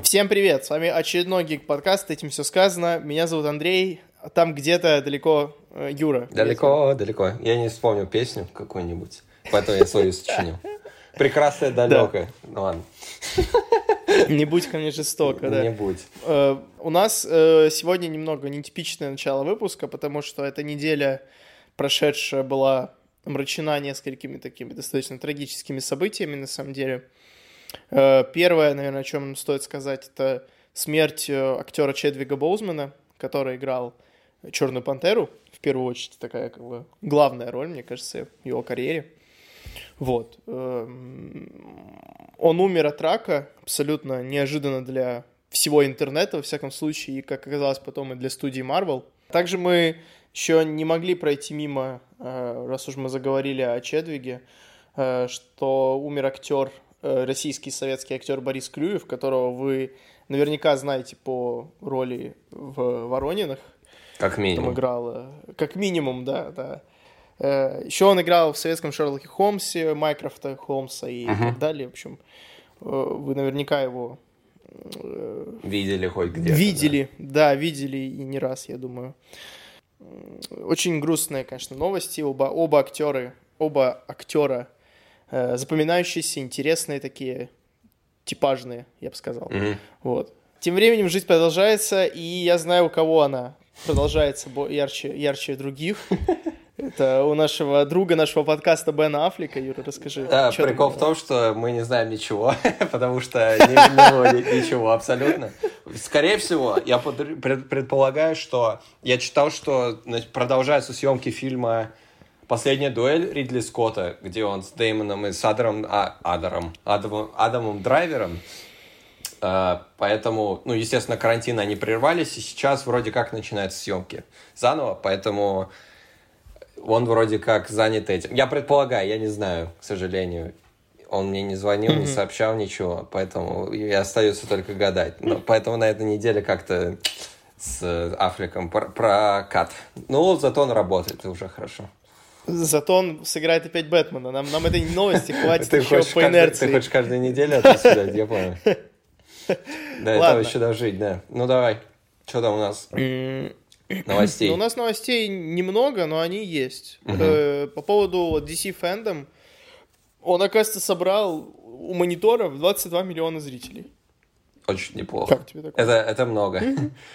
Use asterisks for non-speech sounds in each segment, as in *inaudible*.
Всем привет, с вами очередной гиг подкаст, этим все сказано. Меня зовут Андрей, а там где-то далеко э, Юра. Далеко, далеко. Я не вспомнил песню какую-нибудь, поэтому я свою сочинил. *laughs* Прекрасная далекая. Ну ладно. *laughs* Не будь ко мне жестоко, да. Не будь. Э, у нас э, сегодня немного нетипичное начало выпуска, потому что эта неделя прошедшая была омрачена несколькими такими достаточно трагическими событиями, на самом деле. Э, первое, наверное, о чем стоит сказать, это смерть э, актера Чедвига Боузмана, который играл Черную Пантеру, в первую очередь, такая как бы главная роль, мне кажется, в его карьере. Вот. Эм, он умер от рака абсолютно неожиданно для всего интернета, во всяком случае, и, как оказалось потом, и для студии Marvel. Также мы еще не могли пройти мимо, э, раз уж мы заговорили о Чедвиге, э, что умер актер, э, российский советский актер Борис Клюев, которого вы наверняка знаете по роли в «Воронинах». Как минимум. Там играл, как минимум, да, да. Еще он играл в советском Шерлоке Холмсе, Майкрофта Холмса и uh-huh. так далее. В общем, вы наверняка его видели хоть где-то. Видели, да. да, видели и не раз, я думаю. Очень грустные, конечно, новости. Оба, оба актеры, оба актера э, запоминающиеся, интересные такие, типажные, я бы сказал. Mm-hmm. Вот. Тем временем жизнь продолжается, и я знаю, у кого она продолжается ярче, ярче других. *laughs* Это у нашего друга нашего подкаста Бена Аффлека. Юра, расскажи. Да, прикол в том, что мы не знаем ничего, *laughs* потому что не, не, ничего абсолютно. Скорее всего, я предполагаю, что я читал, что продолжаются съемки фильма «Последняя дуэль» Ридли Скотта, где он с Деймоном и с Адером, а, Адером, Адамом, Адамом Драйвером. Uh, поэтому, ну, естественно, карантин они прервались, и сейчас вроде как начинаются съемки заново, поэтому он вроде как занят этим. Я предполагаю, я не знаю, к сожалению. Он мне не звонил, не сообщал ничего, поэтому и остается только гадать. Но, поэтому на этой неделе как-то с Африком прокат. Ну, зато он работает, это уже хорошо. Зато он сыграет опять Бэтмена. Нам, нам этой новости хватит еще по инерции. Ты хочешь каждую неделю это съедать, я понял. *laughs* Да, этого еще дожить, да. Ну, давай. Что там у нас? Новостей. Ну, у нас новостей немного, но они есть. Угу. По поводу DC Fandom, он, оказывается, собрал у мониторов 22 миллиона зрителей. Очень неплохо. Как тебе такое? Это, это много.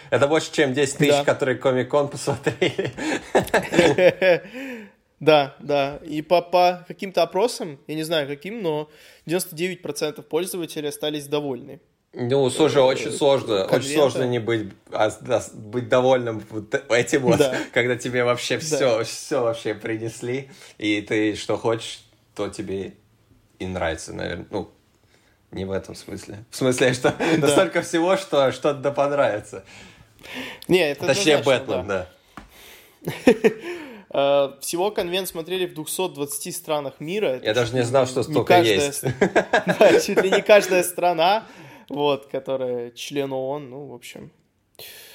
Это больше, чем 10 тысяч, да. которые Комик-кон посмотрели. *laughs* Да, да. И по, по каким-то опросам, я не знаю каким, но 99% пользователей остались довольны. Ну, слушай, очень сложно, конвента. очень сложно не быть, а, да, быть довольным вот этим вот, да. *laughs* когда тебе вообще все, да. все вообще принесли, и ты что хочешь, то тебе и нравится, наверное. Ну, не в этом смысле. В смысле, что *laughs* да. настолько всего, что что-то да понравится. Не, это Точнее, Бэтмен, да. да. *laughs* Всего конвент смотрели в 220 странах мира. Я даже не знал, что столько каждая, есть. *laughs* Да, чуть ли не каждая страна вот, которая член ООН, ну, в общем.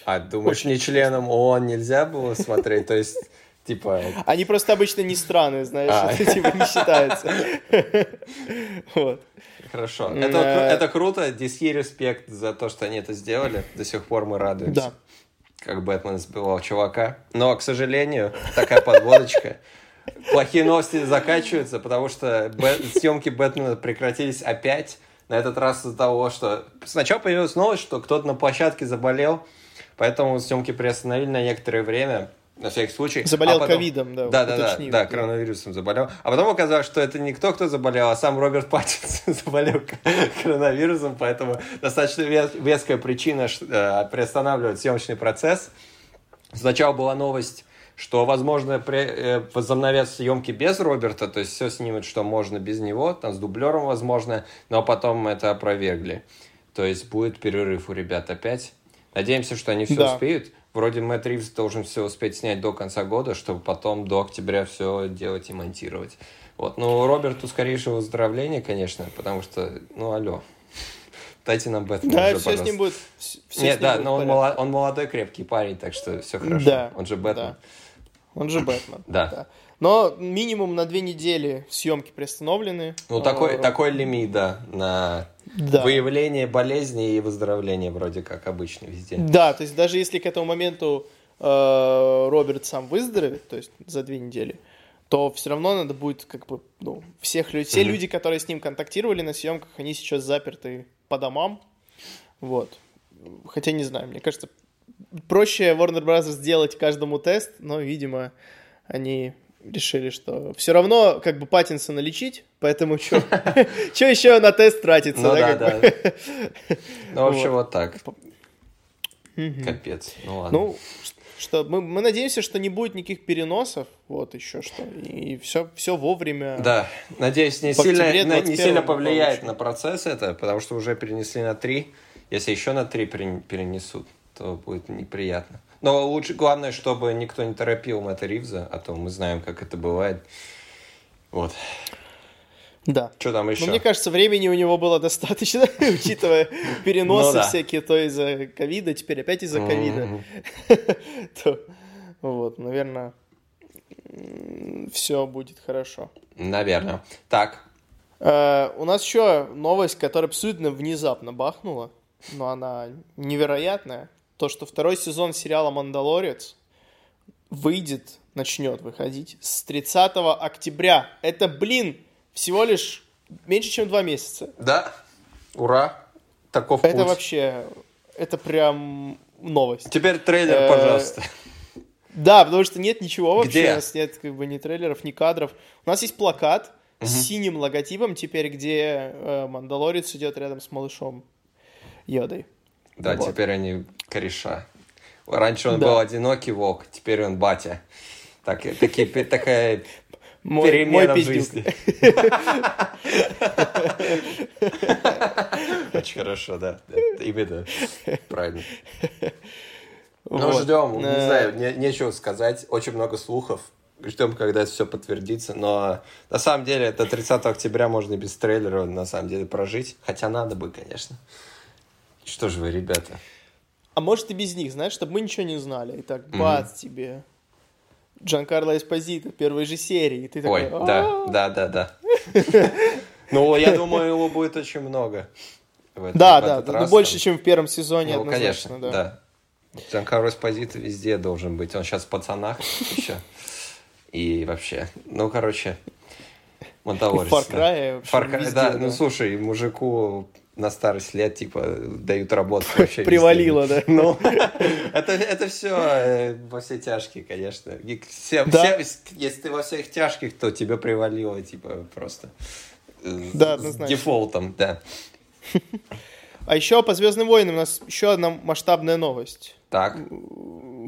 А думаешь, Очень... не членом ООН нельзя было смотреть? То есть, типа... Они просто обычно не страны, знаешь, а. *laughs* это типа не считается. *laughs* Вот. Хорошо. Это, это круто. DC респект за то, что они это сделали. До сих пор мы радуемся. Да. Как Бэтмен сбивал чувака. Но, к сожалению, такая подводочка. Плохие новости заканчиваются, потому что съемки Бэтмена прекратились опять. На этот раз из-за того, что сначала появилась новость, что кто-то на площадке заболел, поэтому съемки приостановили на некоторое время, на всякий случай. Заболел а ковидом, да. Да, да, да, да, коронавирусом заболел. А потом оказалось, что это не кто, кто заболел, а сам Роберт Паттинсон *laughs* заболел *laughs* коронавирусом, поэтому достаточно веская причина э, приостанавливать съемочный процесс. Сначала была новость что, возможно, при, э, возобновят съемки без Роберта, то есть все снимут, что можно без него, там с дублером, возможно, но потом это опровергли. То есть будет перерыв у ребят опять. Надеемся, что они все да. успеют. Вроде Мэтт Ривз должен все успеть снять до конца года, чтобы потом до октября все делать и монтировать. Вот. Ну, Роберту скорейшего выздоровления, конечно, потому что, ну, алло. *laughs* Дайте нам Бэтмена Да, уже, все пожалуйста. с ним будет. Все Нет, да, но он, молод, он молодой, крепкий парень, так что все хорошо. Да, он же Бэтмен. Да. Он же Бэтмен. Да. да. Но минимум на две недели съемки приостановлены. Ну, такой, Э, такой лимит, да, на Да. выявление болезни и выздоровление вроде как обычно везде. Да, то есть даже если к этому моменту э, Роберт сам выздоровеет, то есть за две недели, то все равно надо будет как бы, ну, всех людей, все Мгм. люди, которые с ним контактировали на съемках, они сейчас заперты по домам, вот. Хотя не знаю, мне кажется, проще Warner Bros. сделать каждому тест, но, видимо, они решили, что все равно как бы Паттинсона лечить, поэтому что *laughs* еще на тест тратиться, Ну да, да. Ну, в общем, Вот. так. Капец. Ну ладно. Ну, что мы, мы надеемся, что не будет никаких переносов, вот еще что, и все, все вовремя. Да, надеюсь, не сильно, на- не 21 сильно повлияет получим. на процесс это, потому что уже перенесли на три. Если еще на три перен- перенесут, то будет неприятно. Но лучше, главное, чтобы никто не торопил Мэтта Ривза, а то мы знаем, как это бывает. Вот. Да. Что там еще? Но мне кажется, времени у него было достаточно, *laughs* учитывая *laughs* переносы Ну да. всякие, то из-за ковида, теперь опять из-за ковида. *laughs* Вот, наверное, все будет хорошо. Наверное. Так, Э, У нас еще новость, которая абсолютно внезапно бахнула, но она невероятная. То, что второй сезон сериала «Мандалорец» выйдет, начнет выходить с 30 октября. Это, блин, всего лишь меньше, чем два месяца. да, ура, таков Это путь. вообще, это прям новость. Теперь трейлер, Э, пожалуйста. Да, потому что нет ничего вообще, Где? у нас нет как бы ни трейлеров, ни кадров. У нас есть плакат с синим логотипом теперь, где э, Мандалорец идет рядом с малышом Йодой. Да, вот. теперь они кореша. Раньше он Да. был одинокий волк, теперь он батя. Так, такие, такая Мой, перемена мой в жизни. Очень хорошо, да. Именно. Правильно. Ну, ждем. Не Э, знаю, не- нечего сказать. Очень много слухов. Ждем, когда это все подтвердится. Но на самом деле, это 30 октября можно и без трейлера на самом деле прожить. Хотя надо бы, конечно. Что же вы, ребята? А может и без них, знаешь, чтобы мы ничего не знали. И так, бац, тебе. Джан Карло Эспозито, первой же серии. И ты такой, Ой, да, да, да, да. Ну, я думаю, его будет очень много. Да, да, да, ну больше, чем в первом сезоне, Ну, конечно, да. Джанкаро Эспозито везде должен быть. Он сейчас в пацанах еще. И вообще, ну, короче, Far Cry, везде, да, да. ну, слушай, мужику на старость лет, типа, дают работу *laughs* вообще. Привалило, да. Ну, *laughs* это, это все во все тяжкие, конечно. Все- Да. все- если ты во всех тяжких, то тебе привалило, типа, просто. э, Да, с дефолтом, да. *laughs* А еще по Звездным войнам у нас еще одна масштабная новость. Так.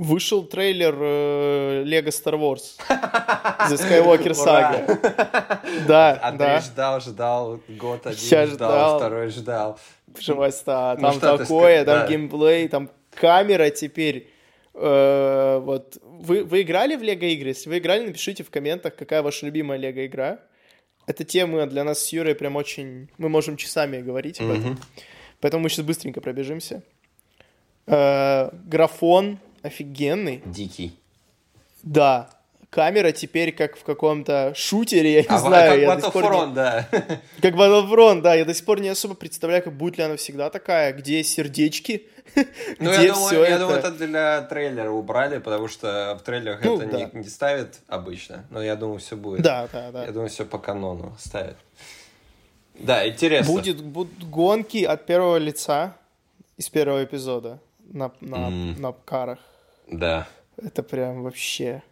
Вышел трейлер э, Лего Star Wars The Skywalker! Saga. Да, Андрей да. ждал, ждал, год один Щас ждал, ждал. второй ждал. Пожалуйста, Ну, там ты такое, там да. геймплей, там камера теперь. Э, вот вы, вы играли в Лего игры? Если вы играли, напишите в комментах, какая ваша любимая Лего игра. Эта тема для нас с Юрой прям очень... Мы можем часами говорить об этом. Поэтому мы сейчас быстренько пробежимся. Э, графон офигенный. Дикий. Да. Камера теперь как в каком-то шутере, я не А, знаю. как пор не- Battlefront, да. Как Battlefront, да. Я до сих пор не особо представляю, как будет ли она всегда такая, где сердечки, *laughs* Ну, я думаю, я это. думаю, это для трейлера убрали, потому что в трейлерах Ну, это да. не, не ставят обычно. Но я думаю, все будет. Да, да, да. Я думаю, все по канону ставят. Да, интересно. Будет, будут гонки от первого лица из первого эпизода на, на, М. на карах. Да. Это прям вообще...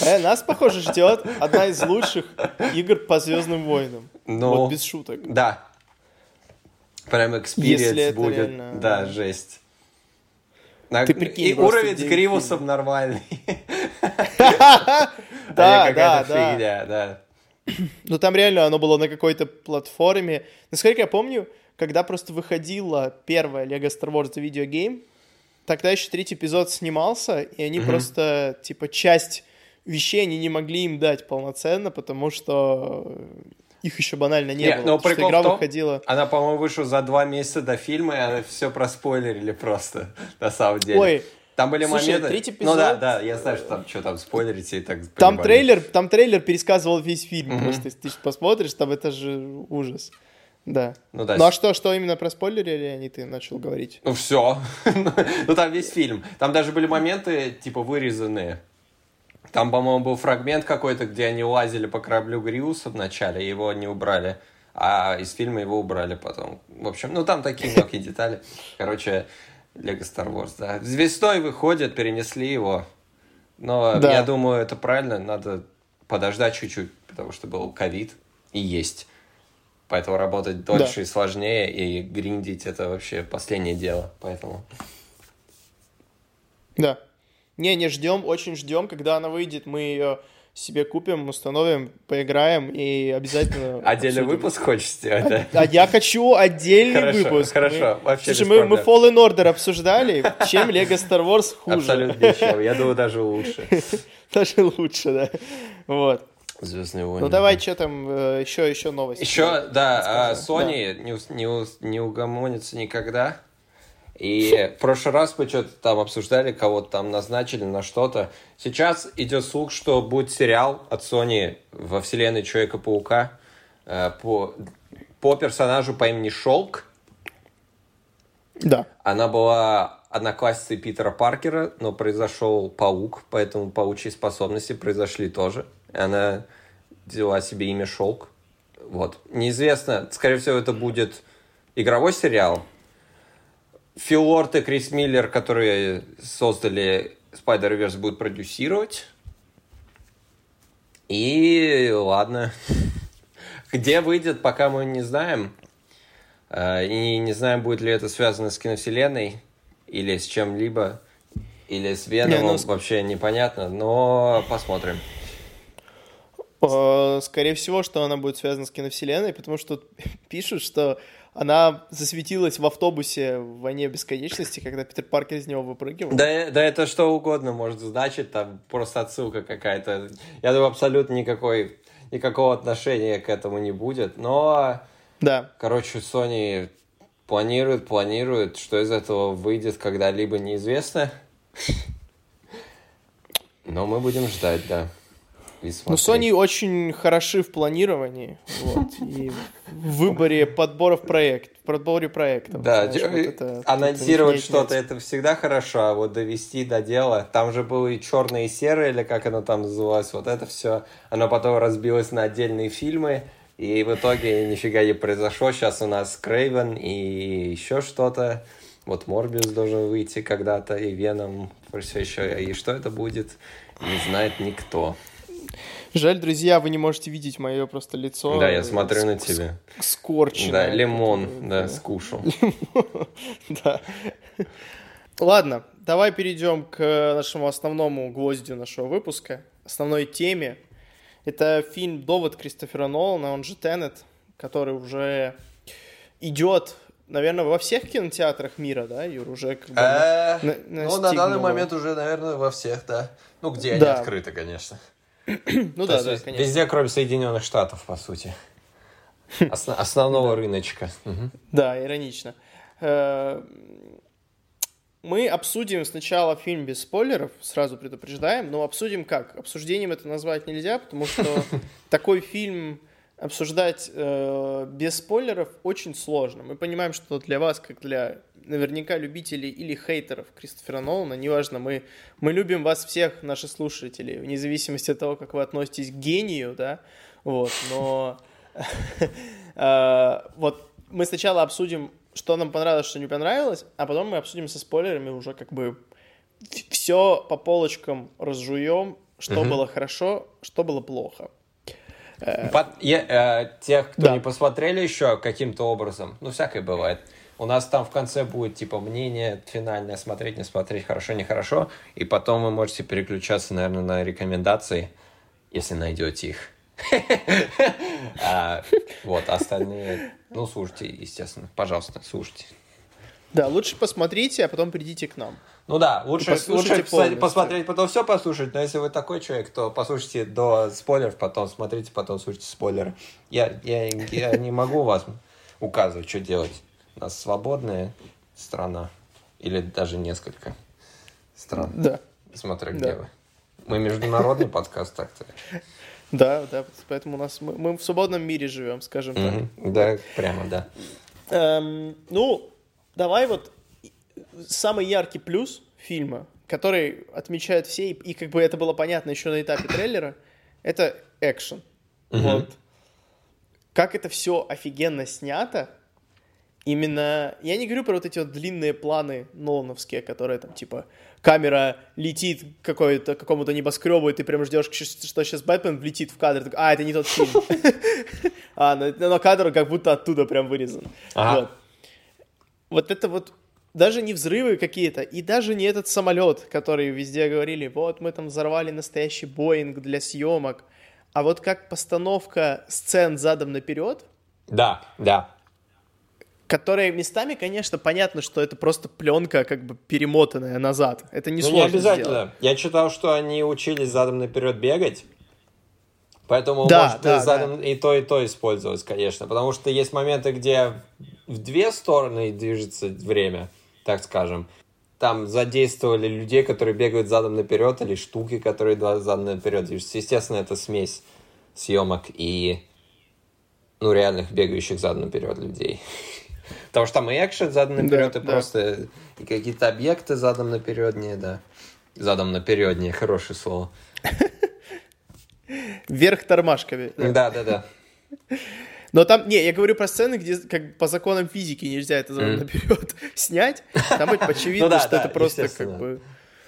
Э, нас, похоже, ждет одна из лучших игр по Звездным войнам. Ну, Вот без шуток. да. Прям это будет. реально- Да, жесть. На- Ты прикинь, И уровень с Гривусом нормальный. *laughs* Да, да, да. фигня, да. *clears throat* Ну там реально оно было на какой-то платформе. Насколько я помню, когда просто выходила первая Lego Star Wars Game, тогда еще третий эпизод снимался, и они Мгм. просто, типа, часть вещей они не могли им дать полноценно, потому что их еще банально не, Не, было. ну, Потому что прикол игра в том- выходила... Она, по-моему, вышла за два месяца до фильма, и она все проспойлерили просто, *laughs* на самом деле. Ой, Там были Слушай, моменты... третий Ну да, эпизод- да, я знаю, что там, что там спойлерите и так... Там понимали. трейлер, там трейлер пересказывал весь фильм. Мгм. Просто если ты посмотришь, там это же ужас. Да. Ну да, Ну а что, что именно про спойлерили они ты начал говорить? Ну все. *laughs* ну там весь фильм. Там даже были моменты, типа, вырезанные. Там, по-моему, был фрагмент какой-то, где они лазили по кораблю Гриуса в начале, и его не убрали. А из фильма его убрали потом. В общем, ну там такие *laughs* мелкие детали. Короче, Лего Star Wars, да. Весной выходит, перенесли его. Но Да. я думаю, это правильно. Надо подождать чуть-чуть, потому что был ковид и есть. Поэтому работать дольше Да. и сложнее, и гриндить это вообще последнее дело. Поэтому Да. Не, не ждем, очень ждем, когда она выйдет, мы ее себе купим, установим, поиграем и обязательно... *laughs* отдельный обсудим. выпуск хочешь сделать, да? А я хочу отдельный Хорошо, выпуск. хорошо, Мы- вообще Слушай, мы, мы. Fallen Order обсуждали, чем Lego Star Wars хуже. Абсолютно ничего. Я думаю, даже лучше. *laughs* Даже лучше, да. Вот. Звездные войны. Ну давай, что там, э, еще, еще новости. Еще, да, а, Расскажи. Sony не, ус- не, ус- не угомонится никогда. И в прошлый раз мы что-то там обсуждали, кого-то там назначили на что-то. Сейчас идет слух, что будет сериал от Sony во вселенной Человека-паука э, по, по персонажу по имени Шелк. Да. Она была одноклассицей Питера Паркера, но произошел паук, поэтому паучьи способности произошли тоже. Она взяла себе имя Шелк. Вот. Неизвестно, скорее всего, это будет игровой сериал. Фил Лорд и Крис Миллер, которые создали Spider-Verse, будут продюсировать. И ладно. *laughs* Где выйдет, пока мы не знаем. Э, И не знаем, будет ли это связано с киновселенной или с чем-либо, или с Веномом, Не, ну, вообще непонятно, но посмотрим. Э, Скорее всего, что она будет связана с киновселенной, потому что тут *laughs* пишут, что она засветилась в автобусе в «Войне бесконечности», когда Питер Паркер из него выпрыгивал. Да, да это что угодно может значить, там просто отсылка какая-то. Я думаю, абсолютно никакой, никакого отношения к этому не будет, но... Да. Короче, Sony планирует, планирует, что из этого выйдет когда-либо неизвестно. *laughs* Но мы будем ждать, да. И Ну. Sony очень хороши в планировании, вот, и в выборе подборов проектов, в подборе проектов. Да, знаешь, вот это- анонсировать что-то это всегда хорошо, а вот довести до дела. Там же было и черное и серое, или как оно там называлось, вот это все. Оно потом разбилось на отдельные фильмы, и в итоге нифига не произошло. Сейчас у нас Крейвен и еще что-то. Вот Морбиус должен выйти когда-то, и Веном все еще. И что это будет, не знает никто. Жаль, друзья, вы не можете видеть мое просто лицо. да, я смотрю на тебя. Скорченное. Да, лимон, да, скушал. *laughs* Да. Ладно, давай перейдем к нашему основному гвоздю нашего выпуска, основной теме. Это фильм «Довод» Кристофера Нолана, он же «Теннет», который уже идет, наверное, во всех кинотеатрах мира, да, Юр, уже как бы... Э, на- Ну, на данный момент уже, наверное, во всех, да. Ну, где они открыты, конечно. Ну да, да, конечно. Везде, кроме Соединенных Штатов, по сути. Осно- основного рыночка. Да, иронично. Э, Мы обсудим сначала фильм без спойлеров, сразу предупреждаем, но обсудим как? Обсуждением это назвать нельзя, потому что *laughs* такой фильм обсуждать э, без спойлеров очень сложно. Мы понимаем, что для вас, как для наверняка любителей или хейтеров Кристофера Нолана, неважно, мы, мы любим вас всех, наши слушатели, вне зависимости от того, как вы относитесь к гению, да, вот, но *laughs* э, вот мы сначала обсудим, что нам понравилось, что не понравилось, а потом мы обсудим со спойлерами уже как бы все по полочкам разжуем, что было хорошо, что было плохо. Под- я, э, тех, кто Да. не посмотрели еще каким-то образом, ну, всякое бывает. У нас там в конце будет, типа, мнение финальное, смотреть, не смотреть, хорошо, нехорошо. И потом вы можете переключаться, наверное, на рекомендации, если найдете их. *laughs* А, Вот, остальные, ну, слушайте, естественно, пожалуйста, слушайте. Да, лучше посмотрите, а потом придите к нам. Ну да, лучше, лучше полностью. посмотреть, потом все послушать, но если вы такой человек, то послушайте до спойлеров, потом смотрите, потом слушайте спойлеры. Я, я, я не могу вас указывать, что делать. У нас свободная страна. Или даже несколько. Странно. Да. Смотря Да. где вы. Мы международный подкаст так-то. Да, да, поэтому у нас мы, мы в свободном мире живем, скажем так. Да, прямо, да. Эм, ну, давай вот самый яркий плюс фильма, который отмечают все, и, и как бы это было понятно еще на этапе трейлера, это экшен. Мгм. Вот. Как это все офигенно снято. Именно, я не говорю про вот эти вот длинные планы Нолановские, которые там, типа, камера летит к какой-то, какому-то небоскребу, и ты прям ждешь, что сейчас Бэтмен влетит в кадр, а, это не тот фильм. *laughs* А, но, кадр как будто оттуда прям вырезан. Вот. Вот это вот даже не взрывы какие-то, и даже не этот самолет, который везде говорили, вот мы там взорвали настоящий Боинг для съемок, а вот как постановка сцен задом наперед, Да, да. которые местами, конечно, понятно, что это просто пленка как бы перемотанная назад. Это не Ну, не сложно обязательно. сделать. Я читал, что они учились задом наперед бегать. Поэтому Да, может да, и, задом, и то, и то использовать, конечно. Потому что есть моменты, где в две стороны движется время, так скажем. Там задействовали людей, которые бегают задом наперед, или штуки, которые задом наперед движутся. Естественно, это смесь съемок и ну, реальных бегающих задом наперед людей. *laughs* Потому что там и экшен задом наперед, Да, и да. просто и какие-то объекты задом напереднее, да. Задом напереднее, хорошее слово. *laughs* Вверх тормашками. Да, да, да. Но там, не, я говорю про сцены, где как по законам физики нельзя это Мгм. наперед *laughs* снять. Там очевидно, Ну да, что да, это просто как бы...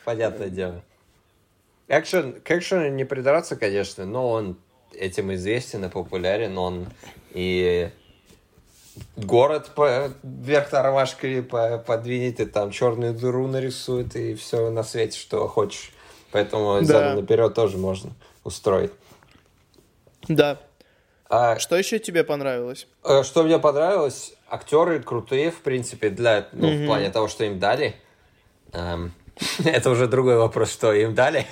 Понятное дело. Экшен, к экшену не придраться, конечно, но он этим известен и популярен. Он и город по, вверх тормашкой по, подвинет, и там черную дыру нарисует, и все на свете, что хочешь. Поэтому Да. задом наперед тоже можно устроить. Да. А Что еще тебе понравилось? Э, Что мне понравилось, актеры крутые, в принципе, для, ну, Мгм. в плане того, что им дали. Эм, *laughs* это уже другой вопрос, что им дали.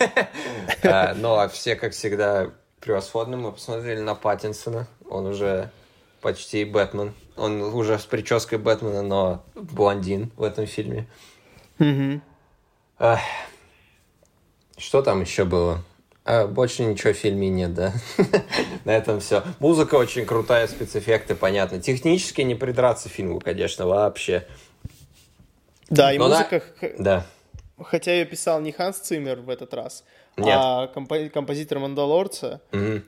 Э, *laughs* Но все, как всегда, превосходны. Мы посмотрели на Паттинсона. Он уже почти Бэтмен. Он уже с прической Бэтмена, но блондин в этом фильме. Что там еще было? А, больше ничего в фильме нет, да? *laughs* На этом все. Музыка очень крутая, спецэффекты, понятно. Технически не придраться фильму, конечно, вообще. Да, и Но музыка, Да. хотя ее писал не Ханс Циммер в этот раз, Нет. а компо- композитор Мандалорца, Мгм.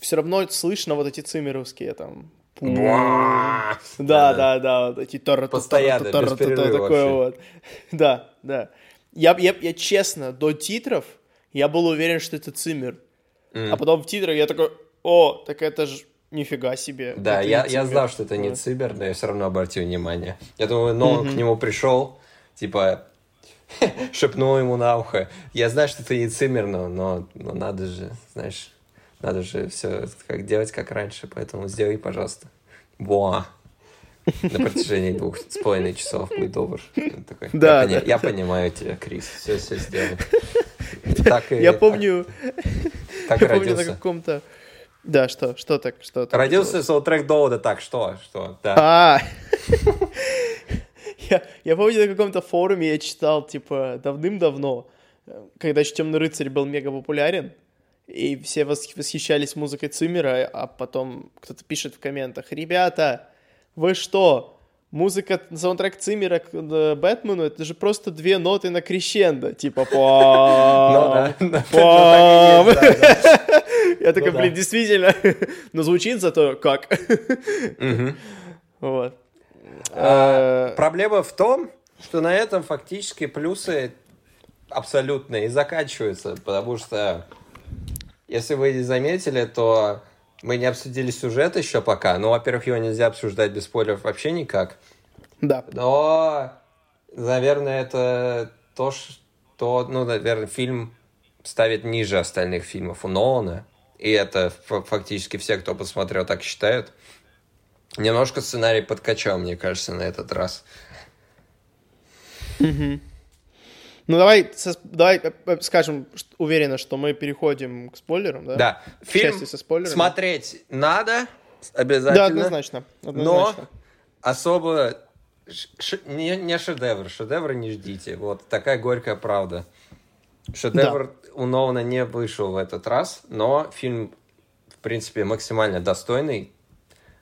все равно слышно вот эти циммеровские там... Да, да, да, вот эти Постоянно, такое вот. *laughs* Да, да. Я, я, я честно, до титров я был уверен, что это Циммер. М. А потом в титрах я такой, о, так это ж нифига себе. Да, это я, я Циммер». знал, что это не Цибер, но я все равно обратил внимание. Я думаю, но он к нему пришел, типа, *laughs* шепнул ему на ухо. Я знаю, что ты не Циммер, но, но, но надо же, знаешь, надо же все как делать, как раньше, поэтому сделай, пожалуйста. Буа. На протяжении двух с половиной часов будь добр. Такой, Да, я, пони- да, я да. понимаю тебя, Крис, все, все сделаю. *laughs* Так Я помню, *laughs* так, я помню на каком-то... Да, что, что так, что так Родился саундтрек Довода, так, что, что, да. А, *laughs* я, я помню, на каком-то форуме я читал, типа, давным-давно, когда еще Темный рыцарь был мега популярен, и все вос- восхищались музыкой Циммера, а потом кто-то пишет в комментах, ребята, вы что, музыка, саундтрек Циммера к э, Бэтмену, это же просто две ноты на крещендо, типа, пам. Я такой, Ну блин, действительно, *laughs* но звучит зато как. Вот. А, Э, Проблема в том, что на этом фактически плюсы абсолютные и заканчиваются, потому что, если вы не заметили, то мы не обсудили сюжет еще пока. Ну, во-первых, его нельзя обсуждать без спойлеров вообще никак. Да. Но, наверное, это то, что, ну, наверное, фильм ставит ниже остальных фильмов у Нолана. И это фактически все, кто посмотрел, так считают. Немножко сценарий подкачал, мне кажется, на этот раз. Ну давай, со- давай э, э, скажем уверенно, что мы переходим к спойлерам, да? Да, фильм со спойлерами. смотреть надо, Да, обязательно. однозначно. Но однозначно. особо ш- не, не шедевр, шедевра не ждите. Вот такая горькая правда. Шедевр да. у Нолана не вышел в этот раз, но фильм, в принципе, максимально достойный.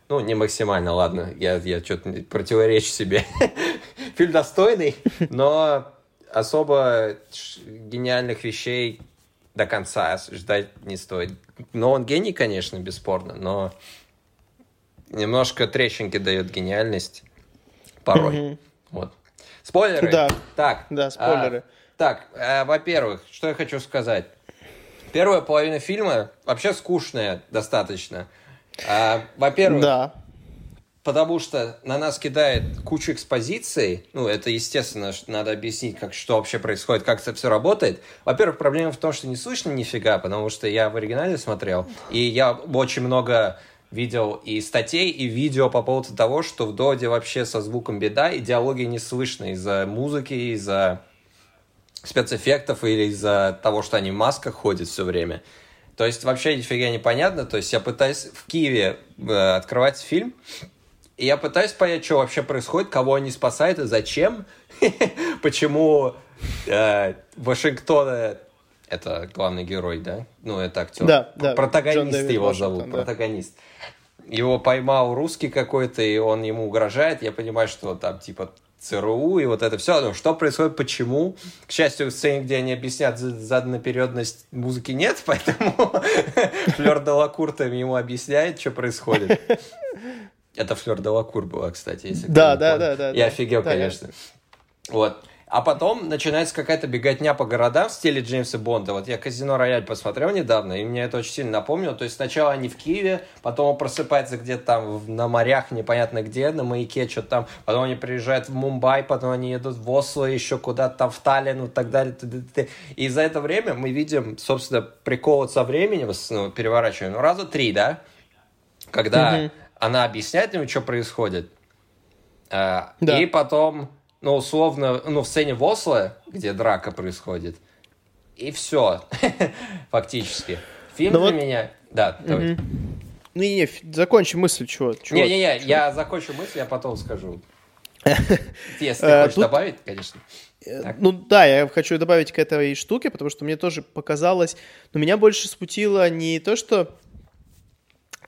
Ну, не максимально, ладно, я, я что-то противоречу себе. *laughs* Фильм достойный, но особо гениальных вещей до конца ждать не стоит. Но он гений, конечно, бесспорно, но немножко трещинки дает гениальность порой. Mm-hmm. Вот. Спойлеры? Да. Так. Да, спойлеры. А, так, э, во-первых, что я хочу сказать. Первая половина фильма вообще скучная достаточно. А, во-первых, да. Потому что на нас кидает кучу экспозиций. Ну, это естественно, надо объяснить, как, что вообще происходит, как это все работает. Во-первых, проблема в том, что не слышно нифига, потому что я в оригинале смотрел, и я очень много видел и статей, и видео по поводу того, что в Доде вообще со звуком беда, и диалоги не слышно из-за музыки, из-за спецэффектов или из-за того, что они в масках ходят все время. То есть вообще нифига не понятно. То есть я пытаюсь в Киеве э, открывать фильм, и я пытаюсь понять, что вообще происходит, кого они спасают и зачем, *laughs* почему э, Вашингтона это главный герой, да? Ну, это актер. Да, да. Протагонист его зовут, протагонист. Его поймал русский какой-то, и он ему угрожает. Я понимаю, что там, типа, ЦРУ и вот это все. Но что происходит, почему? К счастью, в сцене, где они объяснят заданнопериодность музыки нет, *laughs* поэтому *laughs* Флёр Делакур там ему объясняет, что происходит. Это Флёр Делакур была, кстати, если Да, да, да, да. Я офигел, конечно. Вот. А потом начинается какая-то беготня по городам в стиле Джеймса Бонда. Вот я «Казино Рояль» посмотрел недавно, и мне это очень сильно напомнило. То есть сначала они в Киеве, потом он просыпается где-то там на морях, непонятно где, на маяке, что-то там. Потом они приезжают в Мумбай, потом они едут в Осло, еще куда-то там в Таллин и так далее. И за это время мы видим, собственно, прикол со временем, ну, переворачиваем, ну, раза три, да? Когда mm-hmm. Она объясняет ему, что происходит. А, да. И потом ну, условно, ну, в сцене в Осло, где драка происходит, и все, *laughs* фактически. Фильм ну, для вот... меня... Да, давай. Угу. Не-не, закончи мысль, чего? Не-не-не, я закончу мысль, я потом скажу. *laughs* Если ты хочешь добавить, конечно. Э, ну да, я хочу добавить к этой штуке, потому что мне тоже показалось, но меня больше смутило не то, что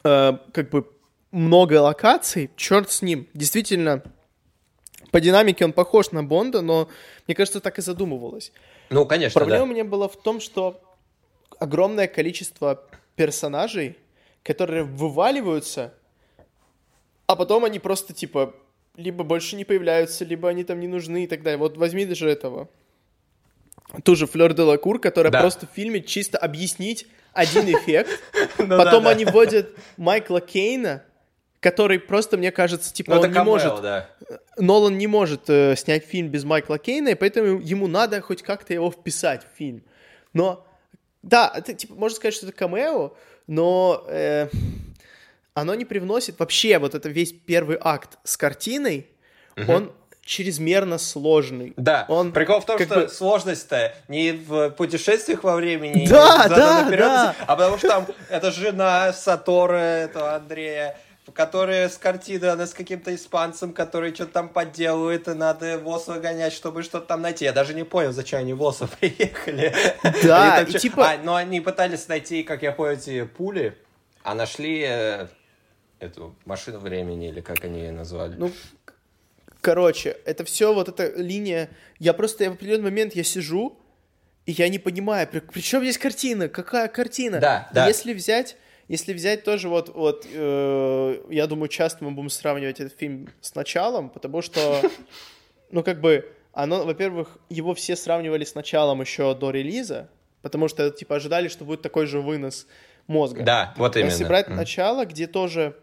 э, как бы много локаций, черт с ним, действительно по динамике он похож на Бонда, но мне кажется, так и задумывалось. Ну, конечно, Проблема да. у меня была в том, что огромное количество персонажей, которые вываливаются, а потом они просто, типа, либо больше не появляются, либо они там не нужны и так далее. Вот возьми даже этого. Ту же Флёр де Лакур, которая да. просто в фильме чисто объяснить один эффект. *laughs* Ну потом они вводят Майкла Кейна, который просто, мне кажется, типа, ну, он не может... Да. Нолан не может э, снять фильм без Майкла Кейна, и поэтому ему надо хоть как-то его вписать в фильм. Но, да, это, типа, можно сказать, что это камео, но э, оно не привносит вообще вот это весь первый акт с картиной, угу. он чрезмерно сложный. Да. Он Прикол в том, что бы... сложность-то не в путешествиях во времени, да, да, да. а потому что там это жена Сатора, этого Андрея, которые с картины, она с каким-то испанцем, который что-то там подделывает, и надо ВОЗ выгонять, чтобы что-то там найти. Я даже не понял, зачем они в ВОЗ *laughs* приехали. Да, и типа... А, но они пытались найти, как я понял, эти пули, а нашли э, эту машину времени, или как они ее назвали. Ну, короче, это все вот эта линия... Я просто в определенный момент я сижу, и я не понимаю, при, при чем здесь картина? Какая картина? Да, да. Если взять если взять тоже вот, вот э, я думаю, часто мы будем сравнивать этот фильм с началом, потому что, *laughs* ну, как бы, оно, во-первых, его все сравнивали с началом еще до релиза, потому что, типа, ожидали, что будет такой же вынос мозга. Да, вот именно. Если брать mm. начало, где тоже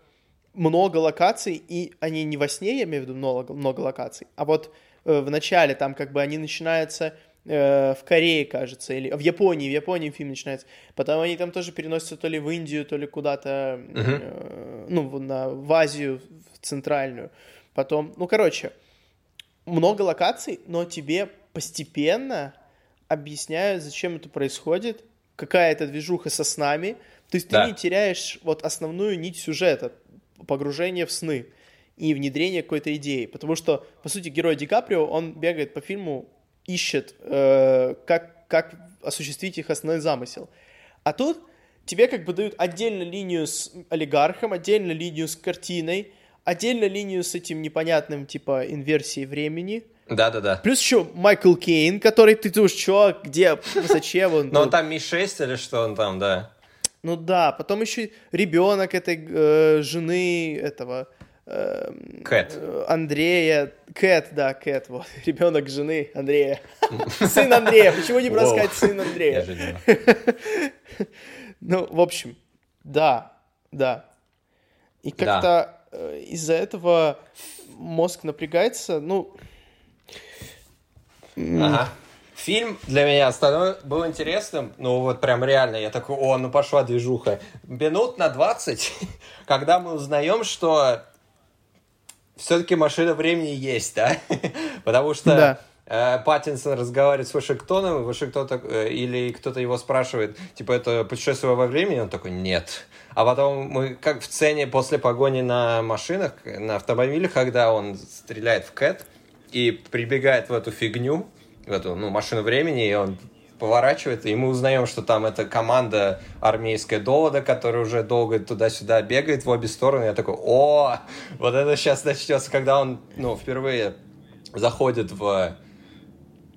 много локаций, и они не во сне, я имею в виду много, много локаций, а вот э, в начале там как бы они начинаются Э, в Корее, кажется, или в Японии, в Японии фильм начинается. Потом они там тоже переносятся то ли в Индию, то ли куда-то, uh-huh. э, ну, на, в Азию, в центральную. Потом, ну, короче, много локаций, но тебе постепенно объясняют, зачем это происходит, какая это движуха со снами. То есть да. ты не теряешь вот основную нить сюжета, погружение в сны. и внедрение какой-то идеи. Потому что, по сути, герой Ди Каприо, он бегает по фильму, ищет, э, как, как осуществить их основной замысел. А тут тебе как бы дают отдельно линию с олигархом, отдельно линию с картиной, отдельно линию с этим непонятным, типа, инверсией времени. Да-да-да. Плюс еще Майкл Кейн, который ты думаешь, чё, где, зачем он? *laughs* Но он там Ми-6 или что он там, да? Ну да, потом еще ребенок этой э, жены этого Кэт. Андрея. Кэт, да, Кэт, вот. *laughs* Ребенок жены Андрея. *laughs* Сын Андрея. Почему не просто сказать сын Андрея? *laughs* Ну, в общем, да, да. И как-то э, из-за этого мозг напрягается, ну... Ага. Фильм для меня был интересным, ну вот прям реально, я такой, о, ну пошла движуха. Минут на 20, когда мы узнаем, что все-таки машина времени есть, да? *laughs* Потому что да. э, Паттинсон разговаривает с Вашингтоном, и Вашингтон так, э, или кто-то его спрашивает, типа, это путешествие во времени? Он такой, нет. А потом мы, как в сцене после погони на машинах, на автомобилях, когда он стреляет в Кэт и прибегает в эту фигню, в эту, ну, машину времени, и он поворачивает, и мы узнаем, что там это команда армейская довода, которая уже долго туда-сюда бегает в обе стороны. Я такой, о, вот это сейчас начнется, когда он, ну, впервые заходит в,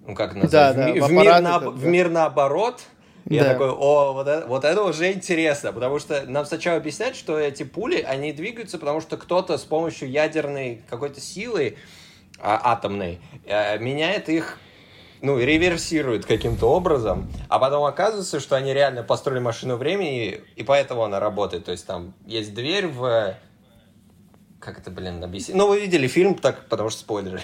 ну, как назвать, да, в, да, в, в, мир, на, в да. мир наоборот. Да. Я такой, о, вот это, вот это уже интересно, потому что нам сначала объяснять, что эти пули, они двигаются, потому что кто-то с помощью ядерной какой-то силы а, атомной э, меняет их ну, реверсирует каким-то образом, а потом оказывается, что они реально построили машину времени, и поэтому она работает. То есть там есть дверь в... Как это, блин, объяснить? Ну, вы видели фильм, так, потому что спойлеры.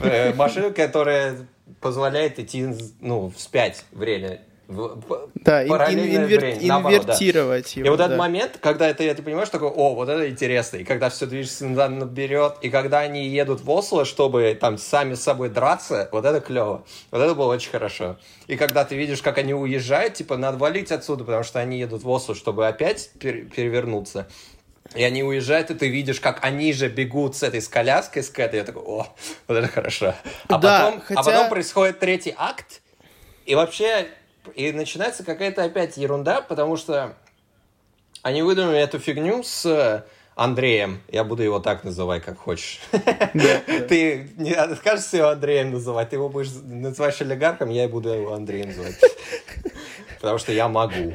*laughs* Машину, которая позволяет идти, ну, вспять время. Да, инвер... инвертировать да. его. И вот да. этот момент, когда это, ты понимаешь, такой, о, вот это интересно. И когда все движется наперед, и когда они едут в Осло, чтобы там сами с собой драться, вот это клево. Вот это было очень хорошо. И когда ты видишь, как они уезжают, типа, надо валить отсюда, потому что они едут в Осло, чтобы опять пер- перевернуться. И они уезжают, и ты видишь, как они же бегут с этой с коляской, с Кэтой. Я такой, о, вот это хорошо. А, да, потом, хотя... а потом происходит третий акт, и вообще и начинается какая-то опять ерунда, потому что они выдумали эту фигню с Андреем. Я буду его так называть, как хочешь. Ты не откажешься его Андреем называть, ты его будешь называть олигархом, я буду его Андреем называть. Потому что я могу.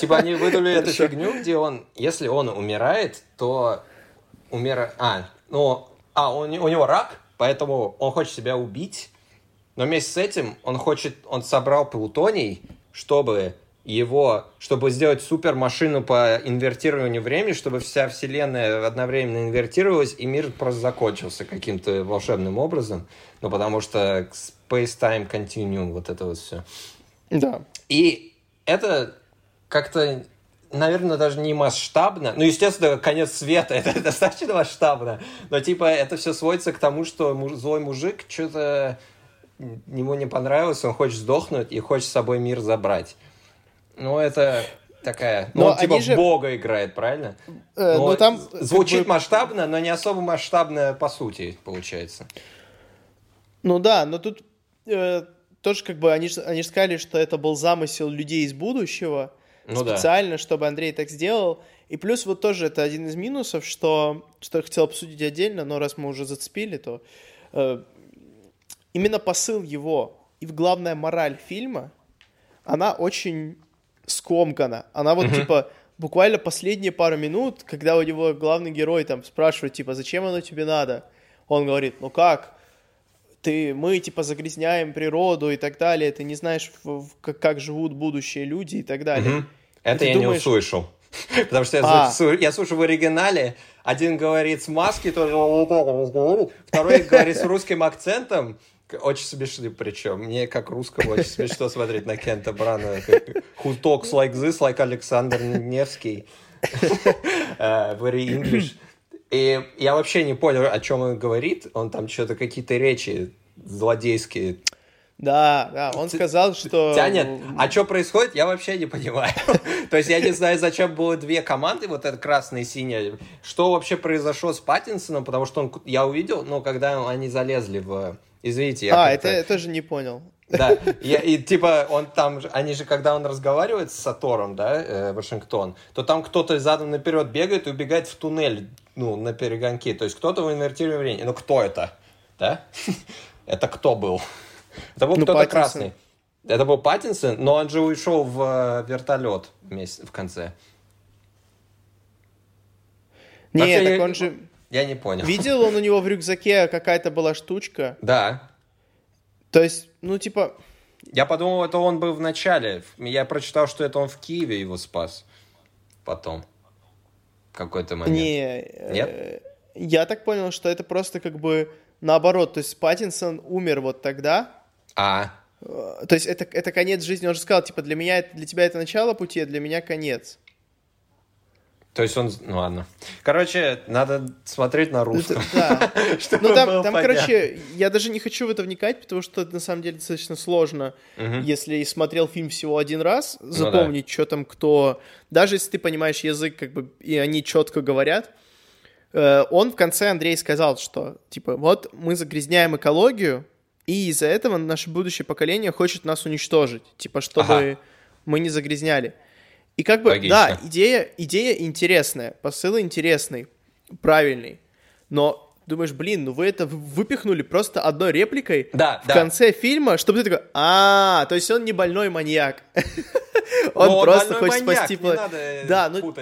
Типа они выдумали эту фигню, где он, если он умирает, то умирает... А, ну, а, у него рак, поэтому он хочет себя убить, но вместе с этим он хочет, он собрал плутоний, чтобы его, чтобы сделать супермашину по инвертированию времени, чтобы вся вселенная одновременно инвертировалась, и мир просто закончился каким-то волшебным образом. Ну, потому что space-time continuum, вот это вот все. Да. И это как-то наверное, даже не масштабно. Ну, естественно, конец света, это *laughs* достаточно масштабно. Но, типа, это все сводится к тому, что злой мужик что-то ему не понравилось, он хочет сдохнуть и хочет с собой мир забрать. Ну, это такая... Ну, он типа же... бога играет, правильно? Э, но, но там... Звучит как бы... масштабно, но не особо масштабно по сути, получается. Ну да, но тут э, тоже как бы они они сказали, что это был замысел людей из будущего, ну, специально, да. чтобы Андрей так сделал. И плюс вот тоже это один из минусов, что, что я хотел обсудить отдельно, но раз мы уже зацепили, то э, именно посыл его и главная мораль фильма, она очень скомкана. Она вот, типа, буквально последние пару минут, когда у него главный герой там спрашивает, типа, зачем оно тебе надо? Он говорит, ну как? Ты, мы, типа, загрязняем природу и так далее, ты не знаешь, в, в, как, как живут будущие люди и так далее. Uh-huh. Это я думаешь... не услышал. *laughs* Потому что я, а. слушаю, я слушаю в оригинале, один говорит с маски, второй говорит с русским акцентом, очень смешно причем. Мне, как русскому, очень смешно смотреть на Кента Брана. Who talks like this, like Александр Невский. uh, *laughs* very English. И я вообще не понял, о чем он говорит. Он там что-то какие-то речи злодейские Да, да, он сказал, что... Тянет. А что происходит, я вообще не понимаю. *laughs* То есть я не знаю, зачем было две команды, вот это красная и синяя. Что вообще произошло с Паттинсоном, потому что он, я увидел, ну, когда они залезли в... Извините, я... А, это я тоже не понял. Да, я, и типа он там, они же, когда он разговаривает с Сатором, да, э, Вашингтон, то там кто-то задом наперед бегает и убегает в туннель, ну, на перегонки. То есть кто-то в инвертированном времени. Ну, кто это? Да? *laughs* Это кто был? Это был ну, кто-то красный. Это был Паттинсон, но он же ушел в э, вертолет вместе, в конце. Нет, так он же... Я не понял. Видел он у него в рюкзаке какая-то была штучка? Да. То есть, ну, типа... Я подумал, это он был в начале. Я прочитал, что это он в Киеве его спас. Потом. Какой-то момент. Не, Нет? Э, я так понял, что это просто как бы наоборот. То есть Паттинсон умер вот тогда. А. Э, то есть это, это конец жизни. Он же сказал, типа, для меня, для тебя это начало пути, а для меня конец. То есть он, ну ладно. Короче, надо смотреть на русском. Да. *laughs* ну там, там короче, я даже не хочу в это вникать, потому что на самом деле достаточно сложно, угу. если смотрел фильм всего один раз, запомнить, ну, да. что там кто. Даже если ты понимаешь язык, как бы, и они четко говорят. Э, он в конце Андрей сказал, что типа вот мы загрязняем экологию, и из-за этого наше будущее поколение хочет нас уничтожить, типа чтобы ага. мы не загрязняли. И как бы, Логично. да, идея, идея интересная, посыл интересный, правильный, но думаешь, блин, ну вы это выпихнули просто одной репликой да, в да. конце фильма, чтобы ты такой, а, то есть он не больной маньяк, *laughs* он просто хочет спасти... Да, ну,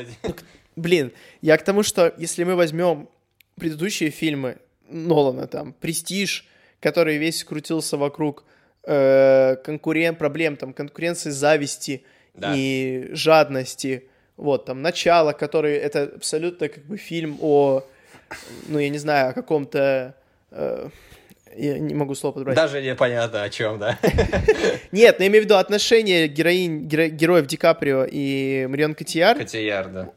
блин, я к тому, что если мы возьмем предыдущие фильмы Нолана, там, «Престиж», который весь крутился вокруг э, конкурент, проблем, там, конкуренции, зависти, да. и жадности. Вот, там, начало, который, это абсолютно как бы фильм о, ну, я не знаю, о каком-то... Э, я не могу слово подобрать. Даже непонятно о чем, да? *laughs* Нет, но я имею в виду отношения героинь, геро, героев Ди Каприо и Марион Котияр. Котияр, да.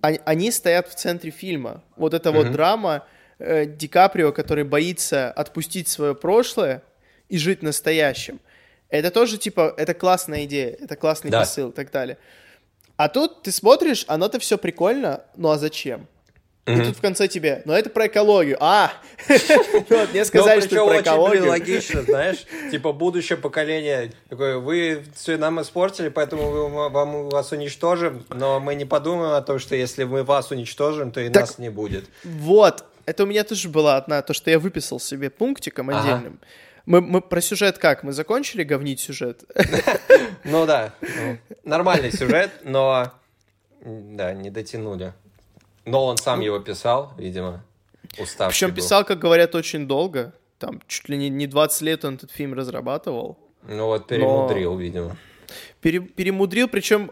Они, они стоят в центре фильма. Вот эта вот драма э, Ди Каприо, который боится отпустить свое прошлое и жить настоящим. Это тоже, типа, это классная идея, это классный да. посыл и так далее. А тут ты смотришь, оно-то все прикольно, ну а зачем? Mm-hmm. И тут в конце тебе, ну это про экологию. А, *laughs* вот мне сказали, что про экологию. логично, знаешь, типа будущее поколение, такое, вы все нам испортили, поэтому вам вас уничтожим, но мы не подумаем о том, что если мы вас уничтожим, то и нас не будет. Вот, это у меня тоже была одна, то, что я выписал себе пунктиком отдельным. Мы, мы про сюжет как? Мы закончили говнить сюжет? Ну да, нормальный сюжет, но да, не дотянули. Но он сам его писал, видимо, уставший Причем писал, как говорят, очень долго. Там чуть ли не 20 лет он этот фильм разрабатывал. Ну вот перемудрил, видимо. Пере, перемудрил, причем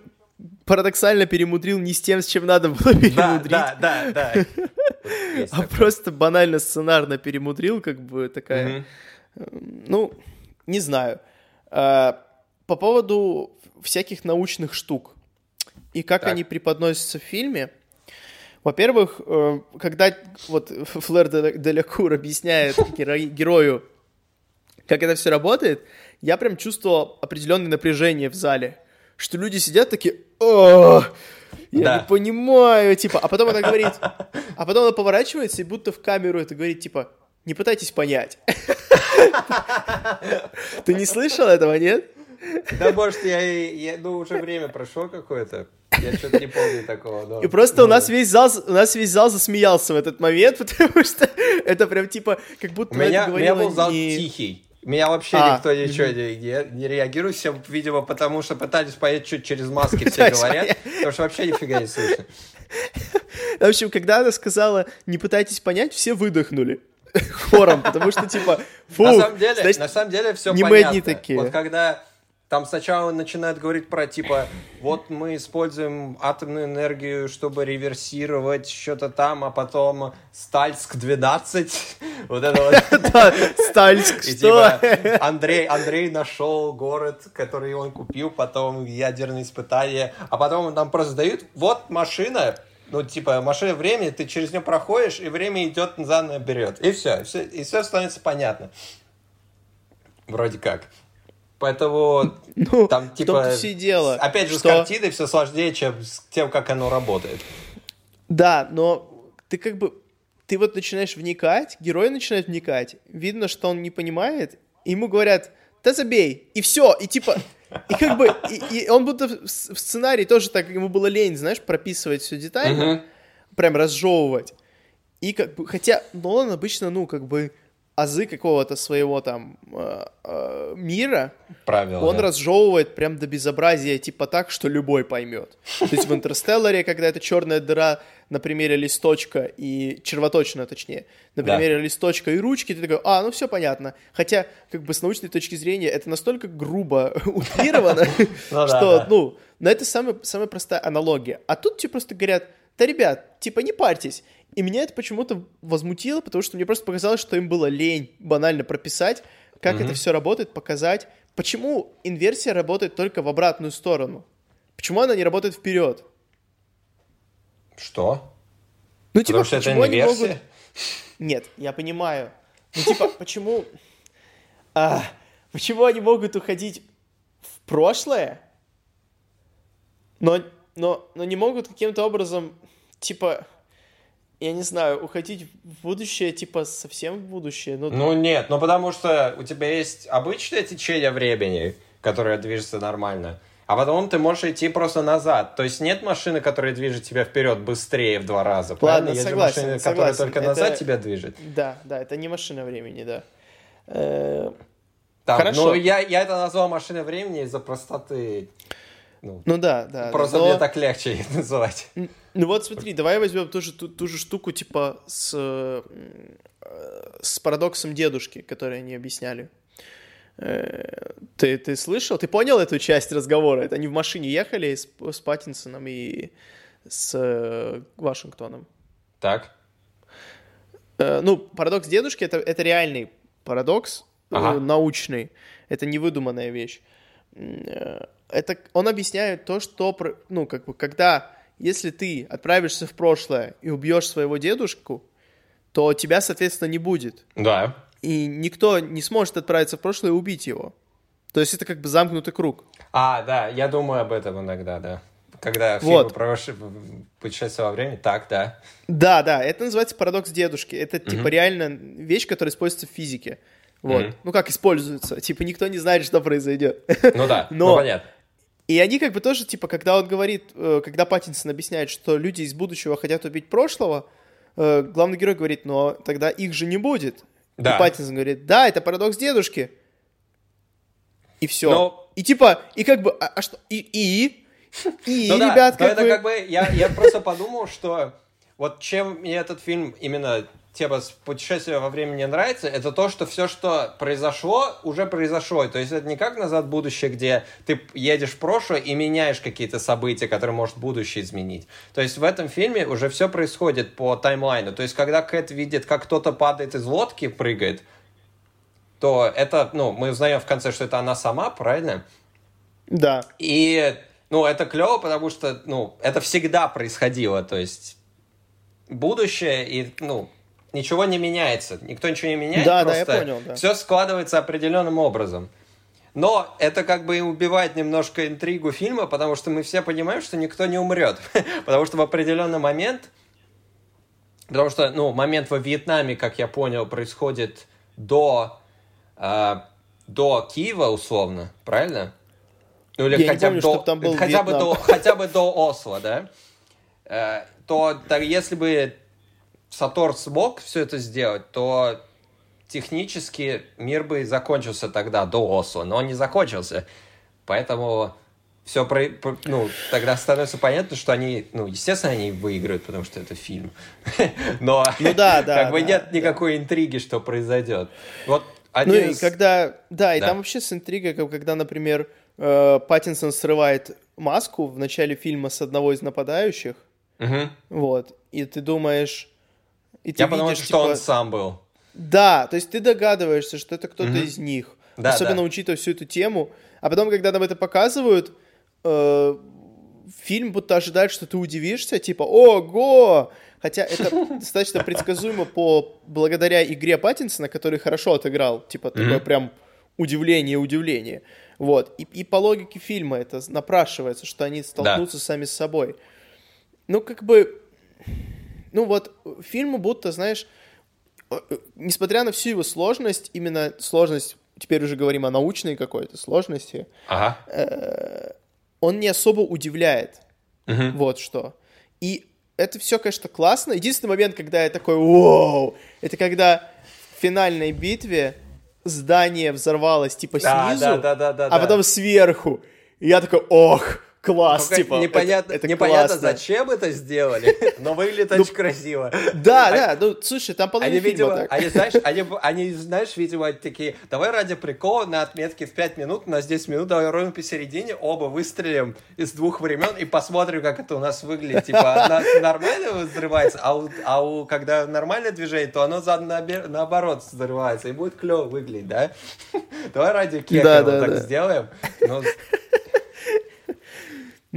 парадоксально перемудрил не с тем, с чем надо было перемудрить. Да, да, да, да. *laughs* А просто банально сценарно перемудрил, как бы такая ну, не знаю. А, по поводу всяких научных штук и как так. они преподносятся в фильме. Во-первых, э, когда вот Флэр де Кур объясняет герою, как это все работает, я прям чувствовал определенное напряжение в зале, что люди сидят такие, о, я да. не понимаю, типа, а потом она говорит, а потом она поворачивается и будто в камеру это говорит, типа, не пытайтесь понять. Ты не слышал этого, нет? Да, может, я, я ну, уже время прошло какое-то. Я что-то не помню такого. Но, и просто но... у нас весь зал, у нас весь зал засмеялся в этот момент, *laughs* потому что это прям типа, как будто у меня, у меня был зал не... тихий. Меня вообще а, никто ничего угу. не, не, не реагирует. Все, видимо, потому что пытались понять, что через маски *laughs* все говорят. Потому что вообще нифига не слышно. *laughs* В общем, когда она сказала, не пытайтесь понять, все выдохнули. *laughs* хором, потому что, типа, фу. На самом деле, значит, на самом деле все не понятно. одни такие. Вот когда там сначала начинают говорить про, типа, вот мы используем атомную энергию, чтобы реверсировать что-то там, а потом Стальск-12, *laughs* вот это вот. *laughs* Да, Стальск, что? Типа, Андрей, Андрей нашел город, который он купил, потом ядерные испытания, а потом нам просто дают, вот машина, ну, типа, машина времени, ты через нее проходишь, и время идет, заново берет. И все, все, и все становится понятно. Вроде как. Поэтому *laughs* Ну, там типа... все и дело. Опять же, с что- картиной все сложнее, чем с тем, как оно работает. Да, но ты как бы... Ты вот начинаешь вникать, герой начинает вникать, видно, что он не понимает, и ему говорят, да забей, и все, и типа... И как бы, и, и он будто в сценарии тоже так, ему было лень, знаешь, прописывать все детально, Мгм. прям разжевывать. И как бы, хотя Нолан обычно, ну, как бы, азы какого-то своего там э, э, мира, Правило. он да. разжевывает прям до безобразия, типа так, что любой поймет. То есть в «Интерстелларе», когда это черная дыра на примере листочка и червоточина, точнее, на Да. примере листочка и ручки, ты такой, а, ну все понятно. Хотя, как бы с научной точки зрения, это настолько грубо *laughs* утрировано, *laughs* Ну да, что, да. ну, но это самая, самая простая аналогия. А тут тебе просто говорят, да, ребят, типа не парьтесь. И меня это почему-то возмутило, потому что мне просто показалось, что им было лень банально прописать, как это все работает, показать. Почему инверсия работает только в обратную сторону? Почему она не работает вперед? Что? Ну, типа, Потому что это они инверсия? могут... Нет, я понимаю. Ну, типа, *laughs* почему... а, почему они могут уходить в прошлое, но, но, но не могут каким-то образом, типа, я не знаю, уходить в будущее, типа, совсем в будущее? Ну, Ну нет, ну потому что у тебя есть обычное течение времени, которое движется нормально, а потом ты можешь идти просто назад. То есть нет машины, которая движет тебя вперед быстрее в два раза. правильно? есть согласен, машины, согласен. которые только Это- назад тебя движет. да, да, это не машина времени, да. Э, Там, Хорошо. Ну, я, я это назвал машиной времени из-за простоты. Ну, Ну да, да. просто но- мне так легче ее *laughs* называть. Ну вот смотри, давай возьмем ту же, ту, ту же штуку, типа, с, э, э, с парадоксом дедушки, который они объясняли. Ты, ты слышал? Ты понял эту часть разговора? Это они в машине ехали с, с Паттинсоном и с э, Вашингтоном. Так? Э, Ну, парадокс дедушки это, это реальный парадокс э, Ага. научный. Это не выдуманная вещь. Это он объясняет то, что ну как бы когда если ты отправишься в прошлое и убьешь своего дедушку, то тебя соответственно не будет Да. И никто не сможет отправиться в прошлое и убить его. То есть это как бы замкнутый круг. А, да, я думаю об этом иногда, да. Когда Вот. фильмы про ваше путешествие во времени, так, да. Да, да, это называется парадокс дедушки. Это типа реально вещь, которая используется в физике. Вот. Мгм. Ну как используется? Типа никто не знает, что произойдет. Ну да, *laughs* Но- ну понятно. И они как бы тоже, типа, когда он говорит, э, когда Паттинсон объясняет, что люди из будущего хотят убить прошлого, э, главный герой говорит, но тогда их же не будет. Да. И Паттинсон говорит, да, это парадокс дедушки. И все. Но- И типа, и как бы, а, а что, и, и, и, Ну да, ребят, как это бы... как бы, я, я просто подумал, что вот чем мне этот фильм именно тема с путешествием во времени нравится, это то, что все, что произошло, уже произошло. То есть это не как «Назад в будущее», где ты едешь в прошлое и меняешь какие-то события, которые может будущее изменить. То есть в этом фильме уже все происходит по таймлайну. То есть когда Кэт видит, как кто-то падает из лодки, прыгает, то это, ну, мы узнаем в конце, что это она сама, правильно? Да. И, ну, это клево, потому что, ну, это всегда происходило, то есть будущее и, ну, ничего не меняется, никто ничего не меняет, Да, да, я просто понял, да. все складывается определенным образом. Но это как бы и убивает немножко интригу фильма, потому что мы все понимаем, что никто не умрет. *laughs* потому что в определенный момент, потому что, ну, момент во Вьетнаме, как я понял, происходит до, э, до Киева, условно, правильно? Ну, или Я не хотя помню, бы до, там был хотя бы до, хотя бы до Осло, да? Э, то, так, если бы Сатор смог все это сделать, то технически мир бы закончился тогда, до Осло, но он не закончился. Поэтому все про, про- ну, тогда становится понятно, что они, ну, естественно, они выиграют, потому что это фильм. *laughs* Но Ну да, да, как бы да, нет никакой интриги, что произойдет. Вот один Ну и из- когда, да, и Да. там вообще с интригой, как- когда, например, э, Паттинсон срывает маску в начале фильма с одного из нападающих, Мгм. вот, и ты думаешь... И ты Я подумал, видишь, что он типа, сам был. Да, то есть ты догадываешься, что это кто-то Мгм. из них. Да, Особенно да. учитывая всю эту тему. А потом, когда нам это показывают, э, фильм будто ожидает, что ты удивишься, типа, ого! Хотя это *laughs* достаточно предсказуемо по благодаря игре Паттинсона, который хорошо отыграл. Типа, такое Мгм. прям удивление, удивление. Вот. И, и по логике фильма это напрашивается, что они столкнутся да. сами с собой. Ну, как бы... Ну вот, фильму будто, знаешь, э, э, несмотря на всю его сложность, именно сложность, теперь уже говорим о научной какой-то сложности, ага. э, он не особо удивляет. Угу. Вот что. И это все, конечно, классно. Единственный момент, когда я такой, вау, это когда в финальной битве здание взорвалось типа снизу, да, да, да, да, а потом сверху. И я такой, ох, класс, типа. Непонятно, это, это непонятно зачем это сделали, *laughs* но выглядит ну, очень красиво. Да, да, ну, слушай, там половина видимо, так. Они, знаешь, *laughs* они, они, знаешь, видимо, такие, давай ради прикола на отметке в 5 минут, у нас 10 минут, давай ровно посередине оба выстрелим из двух времен и посмотрим, как это у нас выглядит. Типа, одна нормально взрывается, а, у, а у, когда нормальное движение, то оно за, наоборот взрывается, и будет клево выглядеть, да? *laughs* Давай ради кека да, да, так да. сделаем. Ну,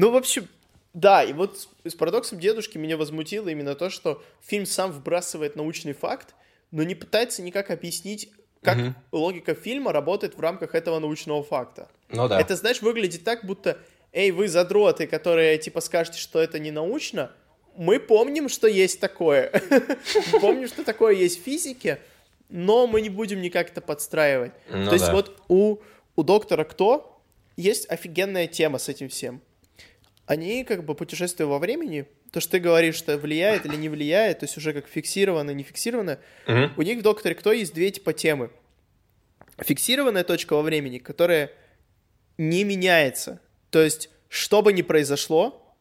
ну, в общем, да, и вот с парадоксом дедушки меня возмутило именно то, что фильм сам вбрасывает научный факт, но не пытается никак объяснить, как угу. логика фильма работает в рамках этого научного факта. Ну да. Это, знаешь, выглядит так, будто, эй, вы задроты, которые, типа, скажете, что это не научно, мы помним, что есть такое. *laughs* Помним, что такое есть в физике, но мы не будем никак это подстраивать. Ну То есть вот у, у доктора Кто есть офигенная тема с этим всем они как бы путешествия во времени, то, что ты говоришь, что влияет или не влияет, то есть уже как фиксировано, не фиксировано, uh-huh. у них в «Докторе Кто» есть две типа темы. Фиксированная точка во времени, которая не меняется. То есть, что бы ни произошло,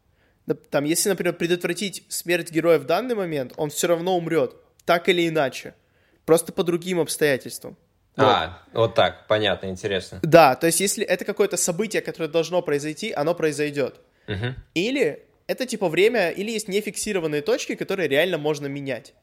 там, если, например, предотвратить смерть героя в данный момент, он все равно умрет, так или иначе, просто по другим обстоятельствам. А, вот. вот так, понятно, интересно. Да, то есть если это какое-то событие, которое должно произойти, оно произойдет. Угу. Или это типа время, или есть нефиксированные точки, которые реально можно менять.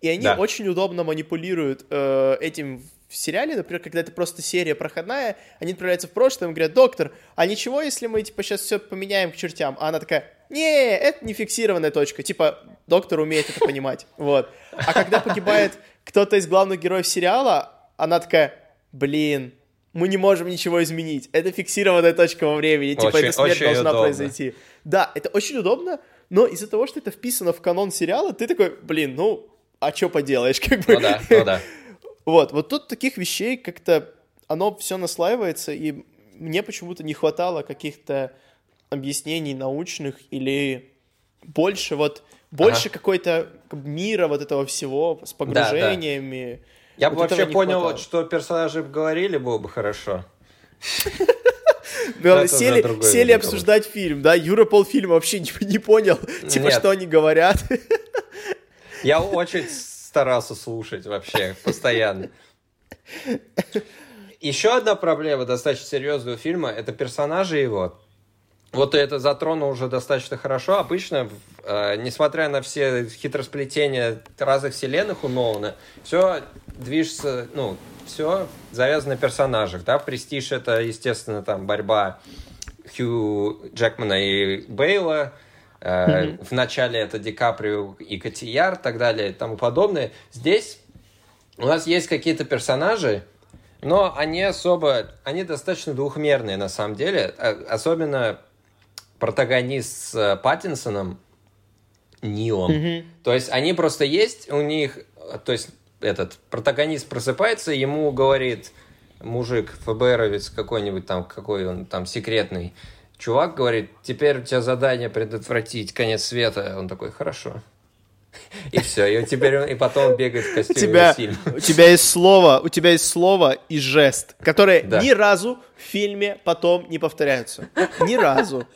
И они да. очень удобно манипулируют э, этим в сериале, например, когда это просто серия проходная, они отправляются в прошлое и говорят, доктор, а ничего, если мы, типа, сейчас все поменяем к чертям? А она такая, не, это не фиксированная точка. Типа, доктор умеет это понимать. *laughs* Вот. А когда погибает кто-то из главных героев сериала, она такая, блин, мы не можем ничего изменить. Это фиксированная точка во времени. Типа, очень, эта смерть должна удобно. произойти. Да, это очень удобно, но из-за того, что это вписано в канон сериала, ты такой, блин, ну, а что поделаешь, *laughs* как бы. Ну да, ну да. Вот, вот тут таких вещей как-то оно все наслаивается, и мне почему-то не хватало каких-то объяснений научных или больше вот больше ага. какой-то мира вот этого всего с погружениями. Да, да. Я вот бы вообще понял, хватало. что персонажи говорили, было бы хорошо. Сели, сели обсуждать фильм, да? Юра полфильма вообще не, *laughs* не понял, типа, что они говорят. Я очень старался слушать вообще, постоянно. Еще одна проблема достаточно серьезного фильма – это персонажи его. Вот это затронул уже достаточно хорошо. Обычно, э, несмотря на все хитросплетения разных вселенных у Нолана, все движется, ну, все завязано на персонажах, да, Престиж это, естественно, там борьба Хью Джекмана и Бейла, mm-hmm. в начале это Ди Каприо и Котияр, так далее и тому подобное. Здесь у нас есть какие-то персонажи, но они особо, они достаточно двухмерные на самом деле, а, особенно протагонист с э, Паттинсоном, Нилом. Mm-hmm. То есть они просто есть, у них, то есть этот протагонист просыпается, ему говорит мужик, ФБРовец какой-нибудь там, какой он там секретный, чувак говорит, теперь у тебя задание предотвратить конец света. Он такой, хорошо. *laughs* И все, и теперь он, и потом он бегает в костюме у тебя, у тебя есть слово, у тебя есть слово и жест, которые да. ни разу в фильме потом не повторяются. Ни разу.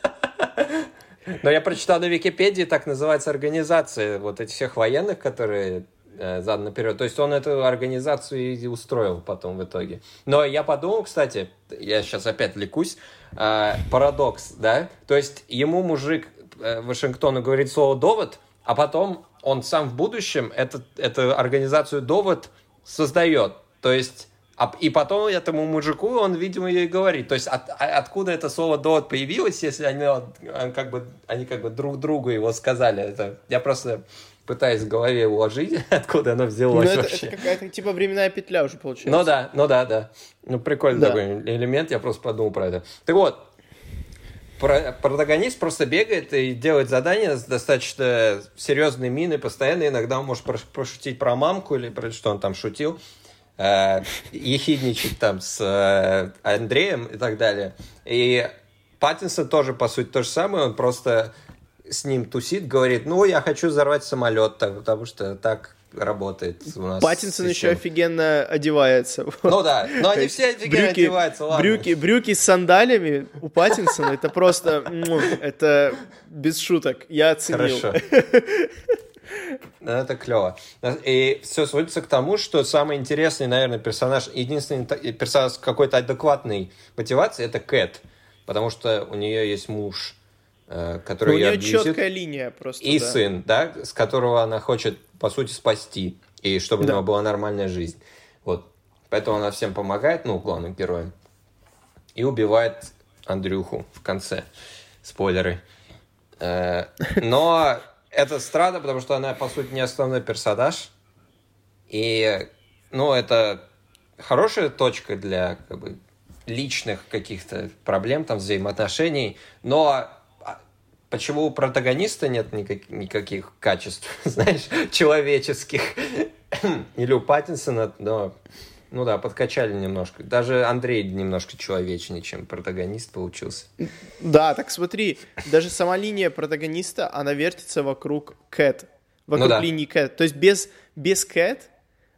Но я прочитал на Википедии, так называется организация вот этих всех военных, которые э, задом наперед. То есть он эту организацию и устроил потом в итоге. Но я подумал, кстати, я сейчас опять лекусь, э, парадокс, да? То есть ему мужик э, Вашингтона говорит слово «довод», а потом он сам в будущем эту, эту организацию «довод» создает. То есть а, и потом этому мужику он, видимо, ей говорит. То есть от, а, откуда это слово «довод» появилось, если они, как бы, они как бы друг другу его сказали. Это, я просто пытаясь в голове уложить, *laughs* откуда оно взялось ну, это, вообще. Это какая-то типа временная петля уже получается. Ну да, ну да, да. Ну прикольный да. такой элемент, я просто подумал про это. Так вот, протагонист просто бегает и делает задания с достаточно серьезной миной, постоянно иногда он может пошутить про мамку или про что он там шутил, ехидничать там с э, Андреем и так далее. И Паттинсон тоже, по сути, то же самое, он просто с ним тусит, говорит, ну, я хочу взорвать самолет, так, потому что так работает у нас. Паттинсон еще офигенно одевается. Ну да, но они все офигенно брюки, одеваются, ладно. Брюки, брюки с сандалями у Паттинсона, это просто, это без шуток, я оценил. Хорошо. *laughs* Ну, это клево. И все сводится к тому, что самый интересный, наверное, персонаж, единственный персонаж какой-то адекватной мотивации, это Кэт. Потому что у нее есть муж, Э, который ну, у нее абьюзит, четкая линия просто. И да. сын, да, с которого она хочет, по сути, спасти, и чтобы да. у него была нормальная жизнь. Вот. Поэтому она всем помогает, ну, главным героям. И убивает Андрюху в конце. Спойлеры. Э, но это странно, потому что она, по сути, не основной персонаж. И, ну, это хорошая точка для как бы, личных каких-то проблем, там, взаимоотношений, но почему у протагониста нет никак, никаких качеств, *laughs* знаешь, человеческих. Или у Паттинсона, но, ну да, подкачали немножко. Даже Андрей немножко человечнее, чем протагонист получился. Да, так смотри, даже сама линия протагониста, она вертится вокруг Кэт. Вокруг ну, да. линии Кэт. То есть без, без Кэт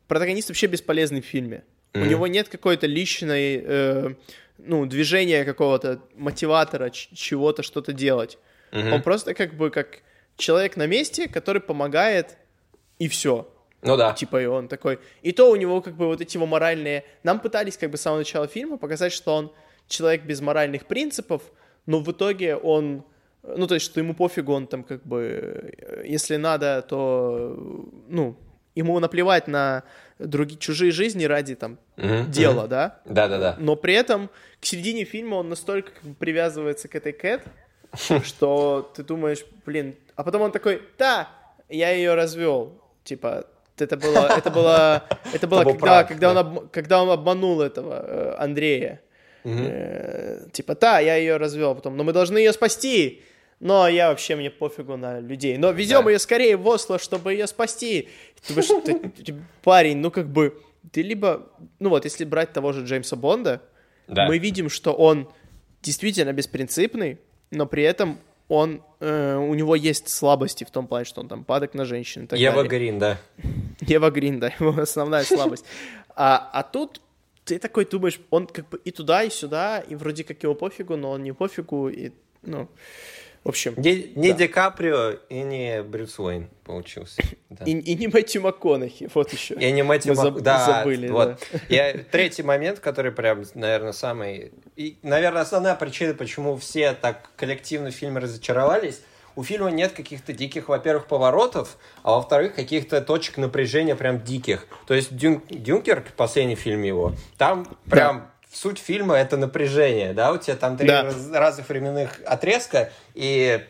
протагонист вообще бесполезный в фильме. Mm-hmm. У него нет какой-то личной, э, ну, движения какого-то, мотиватора, чего-то, что-то делать. Угу. Он просто как бы как человек на месте, который помогает, и все. Ну да. Типа, и он такой... И то у него как бы вот эти его моральные... Нам пытались как бы с самого начала фильма показать, что он человек без моральных принципов, но в итоге он... Ну, то есть, что ему пофигу, он там как бы... Если надо, то... Ну, ему наплевать на другие чужие жизни ради там mm-hmm. дела, mm-hmm. да? Да-да-да. Но при этом к середине фильма он настолько как бы, привязывается к этой Кэт, *laughs* что ты думаешь, блин, а потом он такой, да, я ее развел, типа, это было, это было, это было, когда, когда, да. он когда он обманул этого э, Андрея, угу. типа, да, я ее развел, потом, но мы должны ее спасти, но я вообще мне пофигу на людей, но везем да. ее скорее в Осло, чтобы ее спасти. Ты, ты, ты, парень, ну как бы, ты либо, ну вот, если брать того же Джеймса Бонда, да. мы видим, что он действительно беспринципный, но при этом он, э, у него есть слабости в том плане, что он там падок на женщин и Ева далее. Грин, да. *laughs* Ева Грин, да, *laughs* его основная слабость. А, а тут ты такой думаешь, он как бы и туда, и сюда, и вроде как его пофигу, но он не пофигу, и, ну, в общем... Не, не да. Ди Каприо и не Брюс Уэйн получился. Да. И, и не Мэтью МакКонахи, вот еще. И не Мэтью МакКонахи, да, забыли, вот. да. *laughs* Я, третий момент, который прям, наверное, самый... И, наверное, основная причина, почему все так коллективно в фильме разочаровались, у фильма нет каких-то диких, во-первых, поворотов, а во-вторых, каких-то точек напряжения прям диких. То есть Дюн... Дюнкерк, последний фильм его, там прям да суть фильма это напряжение, да, у тебя там три да. раз, разных временных отрезка, и,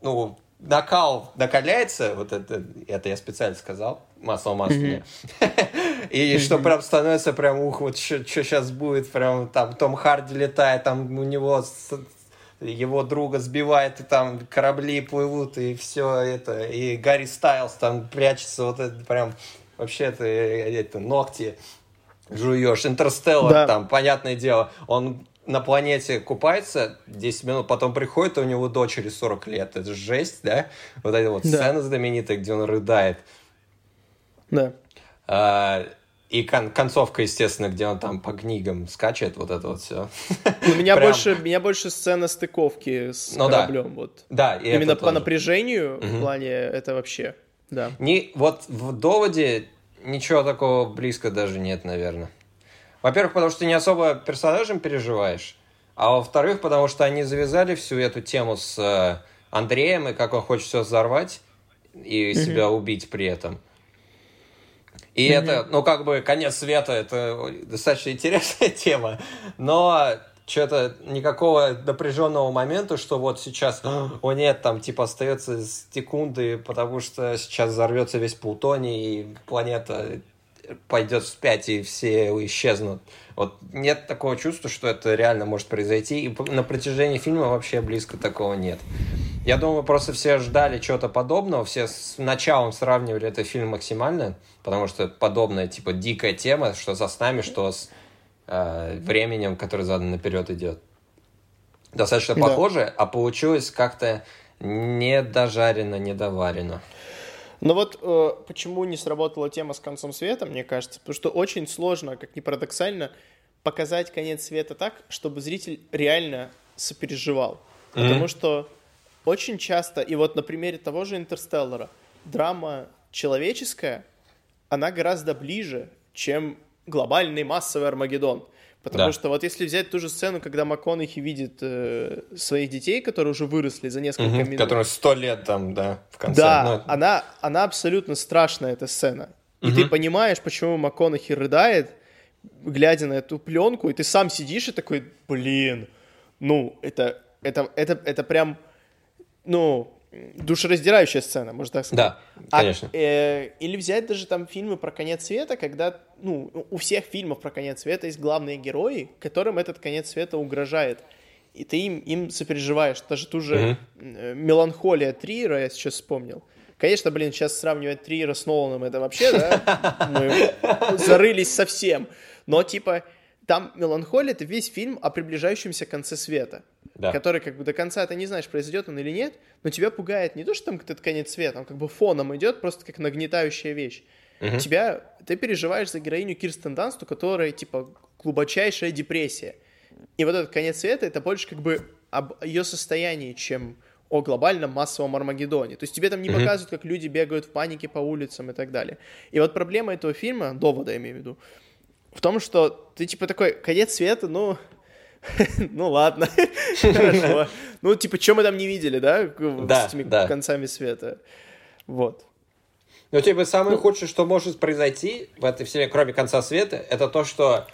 ну, накал накаляется, вот это, это я специально сказал, масло масло *laughs* И что прям становится прям, ух, вот что сейчас будет, прям там Том Харди летает, там у него его друга сбивает, и там корабли плывут, и все это, и Гарри Стайлс там прячется, вот это прям, вообще это, это ногти жуешь. Интерстеллар, да. там, понятное дело, он на планете купается 10 минут, потом приходит, у него дочери 40 лет. Это жесть, да? Вот эта вот да. сцена знаменитая, где он рыдает. Да. А, и кон концовка, естественно, где он там по книгам скачет, вот это вот все. У меня *laughs* Прям... больше, меня больше сцена стыковки с ну, кораблем. Да. Вот. Да, и Именно по тоже. напряжению угу. в плане это вообще, да. Не, вот в доводе ничего такого близко даже нет, наверное. Во-первых, потому что ты не особо персонажем переживаешь, а во-вторых, потому что они завязали всю эту тему с э, Андреем и как он хочет все взорвать и mm-hmm. себя убить при этом. И mm-hmm. это, ну, как бы, конец света, это достаточно интересная *laughs* тема, но что-то никакого напряженного момента, что вот сейчас, о нет, там типа остается секунды, потому что сейчас взорвется весь Плутоний, и планета пойдет вспять, и все исчезнут. Вот нет такого чувства, что это реально может произойти, и на протяжении фильма вообще близко такого нет. Я думаю, просто все ждали чего-то подобного, все с началом сравнивали этот фильм максимально, потому что подобная, типа, дикая тема, что за нами, что с э, временем, который задан наперед идет. Достаточно да. похоже, а получилось как-то не дожарено, не доварено. Но вот э, почему не сработала тема с концом света, мне кажется, потому что очень сложно, как ни парадоксально, показать конец света так, чтобы зритель реально сопереживал. Mm-hmm. Потому что очень часто, и вот на примере того же «Интерстеллара», драма человеческая, она гораздо ближе, чем глобальный массовый Армагеддон. Потому да. что вот если взять ту же сцену, когда МакКонахи видит э, своих детей, которые уже выросли за несколько угу, минут. Которые сто лет там, да, в конце. Да, Но... она, она абсолютно страшная, эта сцена. И угу. ты понимаешь, почему МакКонахи рыдает, глядя на эту пленку, и ты сам сидишь и такой, блин, ну, это, это, это, это прям, ну, душераздирающая сцена, можно так сказать. Да, конечно. А, э, или взять даже там фильмы про конец света, когда, ну, у всех фильмов про конец света есть главные герои, которым этот конец света угрожает. И ты им, им сопереживаешь. Даже ту же mm-hmm. меланхолия Триера, я сейчас вспомнил. Конечно, блин, сейчас сравнивать Триера с Ноланом, это вообще, да, *laughs* мы зарылись совсем. Но, типа, там меланхолия — это весь фильм о приближающемся конце света да. который как бы до конца ты не знаешь, произойдет он или нет, но тебя пугает не то, что там этот конец света, он как бы фоном идет, просто как нагнетающая вещь. Угу. Тебя, ты переживаешь за героиню Кирстен Данст, у которой, типа, глубочайшая депрессия. И вот этот конец света, это больше как бы об ее состоянии, чем о глобальном массовом Армагеддоне. То есть тебе там не показывают, как люди бегают в панике по улицам и так далее. И вот проблема этого фильма, довода я имею в виду, в том, что ты типа такой, конец света, ну, *laughs* ну ладно, *laughs* хорошо. Ну, типа, что мы там не видели, да? С этими концами света. Вот. Ну, типа, самое худшее, что может произойти в этой вселенной, кроме конца света, это то, что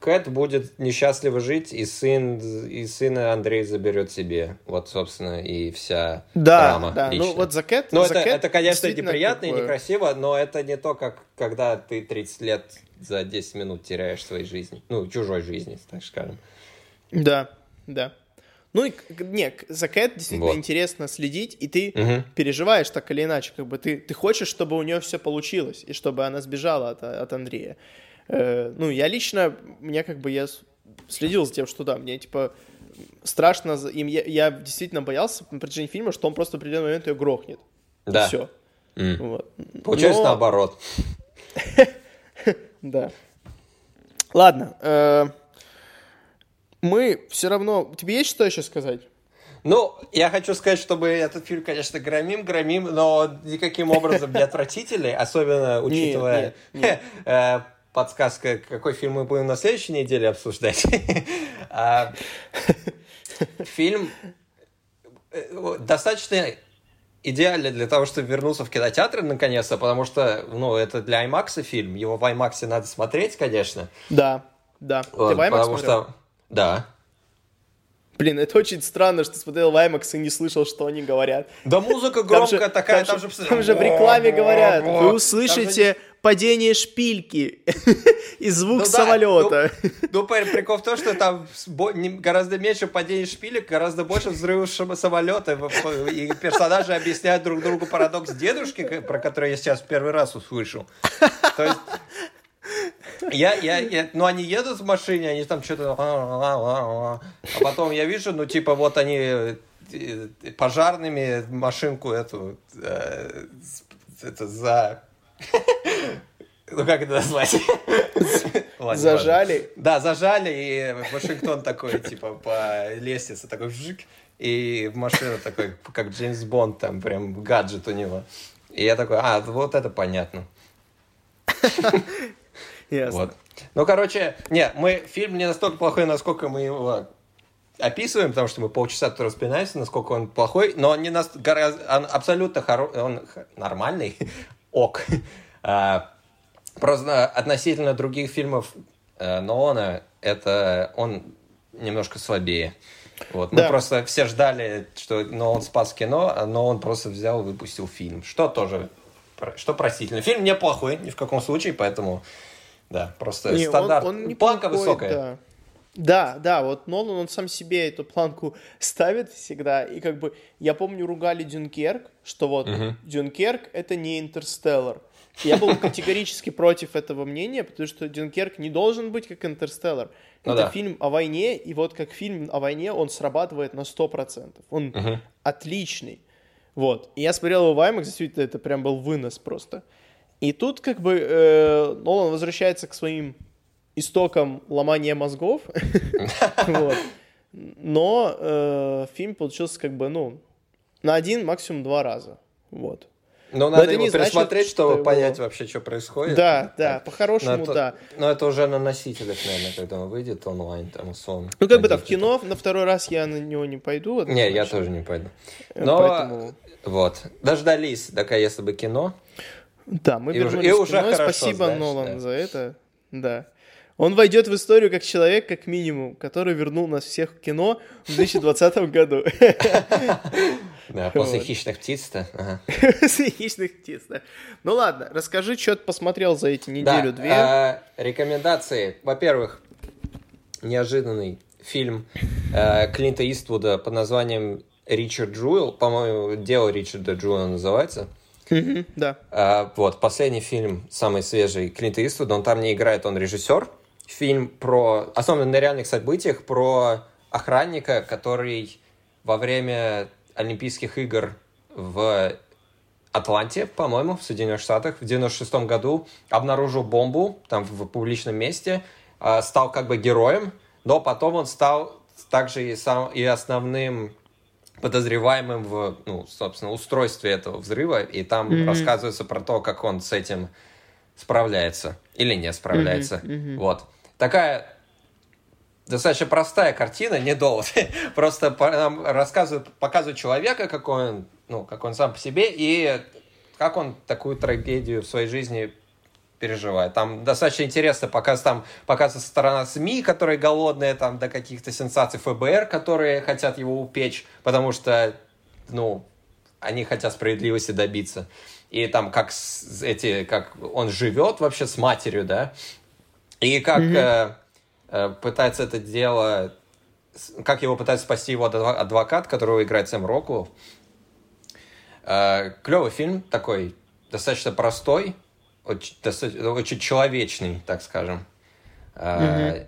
Кэт будет несчастливо жить, и сын, и сына Андрей заберет себе. Вот, собственно, и вся да, драма Да, лично. ну вот за Кэт... Ну, за это, Кэт это, конечно, неприятно такое... и некрасиво, но это не то, как когда ты 30 лет за 10 минут теряешь своей жизни. Ну, чужой жизни, так скажем. Да, да. Ну и не, за Кэт действительно вот. интересно следить, и ты угу. переживаешь так или иначе, как бы ты, ты хочешь, чтобы у нее все получилось, и чтобы она сбежала от, от Андрея. Э, ну, я лично, мне как бы я следил за тем, что да, мне типа страшно, им я, я действительно боялся на протяжении фильма, что он просто в определенный момент ее грохнет. Да. все. Mm. Вот. Получается Но... наоборот. *laughs* Да. Ладно. Э, мы все равно... Тебе есть что еще сказать? Ну, я хочу сказать, чтобы этот фильм, конечно, громим, громим, но никаким образом не отвратительный, особенно *laughs* учитывая *laughs* э, подсказка, какой фильм мы будем на следующей неделе обсуждать. *laughs* А, фильм э, достаточно идеально для того, чтобы вернуться в кинотеатры наконец-то, потому что, ну, это для IMAX фильм, его в IMAX надо смотреть, конечно. Да, да. Ты в IMAX потому смотрел? что да. Блин, это очень странно, что смотрел в IMAX и не слышал, что они говорят. Да музыка громкая там же, такая, там, там же... Там же в рекламе говорят, вы услышите падение шпильки *laughs* и звук ну, самолета. Да, ну, ну, прикол в том, что там гораздо меньше падений шпилек, гораздо больше взрывов самолета. И персонажи объясняют друг другу парадокс дедушки, про который я сейчас первый раз услышал. То есть я, я, я, ну, они едут в машине, они там что-то... А потом я вижу, ну, типа, вот они э, пожарными машинку эту... Э, это за... Ну, как это назвать? *laughs* Зажали? Да, зажали, и Вашингтон такой, типа, по лестнице такой вжик, и в машину такой, как Джеймс Бонд, там прям гаджет у него. И я такой, а, вот это понятно. *laughs* Ясно. Вот. Ну, короче, не, мы, фильм не настолько плохой, насколько мы его описываем, потому что мы полчаса тут распинаемся, насколько он плохой, но он не нас, гораздо, он абсолютно хоро, он нормальный, *laughs* ок. А, просто относительно других фильмов э, Нолана, это он немножко слабее. Вот. Да. Мы просто все ждали, что Нолан спас кино, а но он просто взял и выпустил фильм. Что тоже, что простительно. Фильм неплохой, ни в каком случае, поэтому, да, просто Не, он- стандарт. он неплохой, Планка высокая. Да. Да, да, вот Нолан, он сам себе эту планку *laughs* ставит всегда, и как бы, я помню, ругали Дюнкерк, что вот, Дюнкерк — это не Интерстеллар. Я был категорически против этого мнения, потому что Дюнкерк не должен быть как Интерстеллар. Ну это да. фильм о войне, и вот как фильм о войне он срабатывает на 100%. Он отличный. Вот. И я смотрел его в IMAX, действительно, это прям был вынос просто. И тут как бы э, Нолан возвращается к своим истокам ломания мозгов. *laughs* Но э, фильм получился как бы, ну, на один, максимум два раза. Вот. Но Но надо это его не значит, пересмотреть, что чтобы его- понять вообще, что происходит. Да, да, Но по-хорошему, да. но это уже на носителях, наверное, когда он выйдет онлайн, там, условно. Ну, как бы да, в кино на второй раз я на него не пойду. Не, я тоже не пойду. Э, Но, поэтому- вот, дождались, такая, если бы кино. Да, мы И уже- вернулись и к уже кино. хорошо, Спасибо, знаешь, Нолан, да. за это. Да. Он войдет в историю как человек, как минимум, который вернул нас всех в кино в 2020 году. *laughs* Да, после Вот. хищных птиц-то. ага. С *laughs* хищных птиц, да. Ну ладно, расскажи, что ты посмотрел за эти Да, неделю-две. а, рекомендации. Во-первых, неожиданный фильм э, Клинта Иствуда под названием Ричард Джуэл. По-моему, дело Ричарда Джуэла называется. Да. А, вот, последний фильм, самый свежий, Клинта Иствуда, он там не играет, он режиссер. Фильм про, основан на реальных событиях, про охранника, который во время Олимпийских игр в Атланте, по-моему, в Соединенных Штатах, в 96 году обнаружил бомбу там в публичном месте, а, стал как бы героем, но потом он стал также и, сам, и основным подозреваемым в, ну, собственно, устройстве этого взрыва, и там Мгм. рассказывается про то, как он с этим справляется или не справляется. Мгм, мгм. Вот. Такая достаточно простая картина, не довод. *laughs* Просто нам рассказывают, показывают человека, какой он, ну, как он сам по себе, и как он такую трагедию в своей жизни переживает. Там достаточно интересно показ, там показывается сторона СМИ, которые голодные там до каких-то сенсаций ФБР, которые хотят его упечь, потому что, ну, они хотят справедливости добиться. И там как эти, как он живет вообще с матерью, да, и как Мгм. э, пытается это дело, как его пытается спасти его адвокат, которого играет Сэм Роквелл. Э, клевый фильм такой, достаточно простой, очень, доста- очень человечный, так скажем. Э,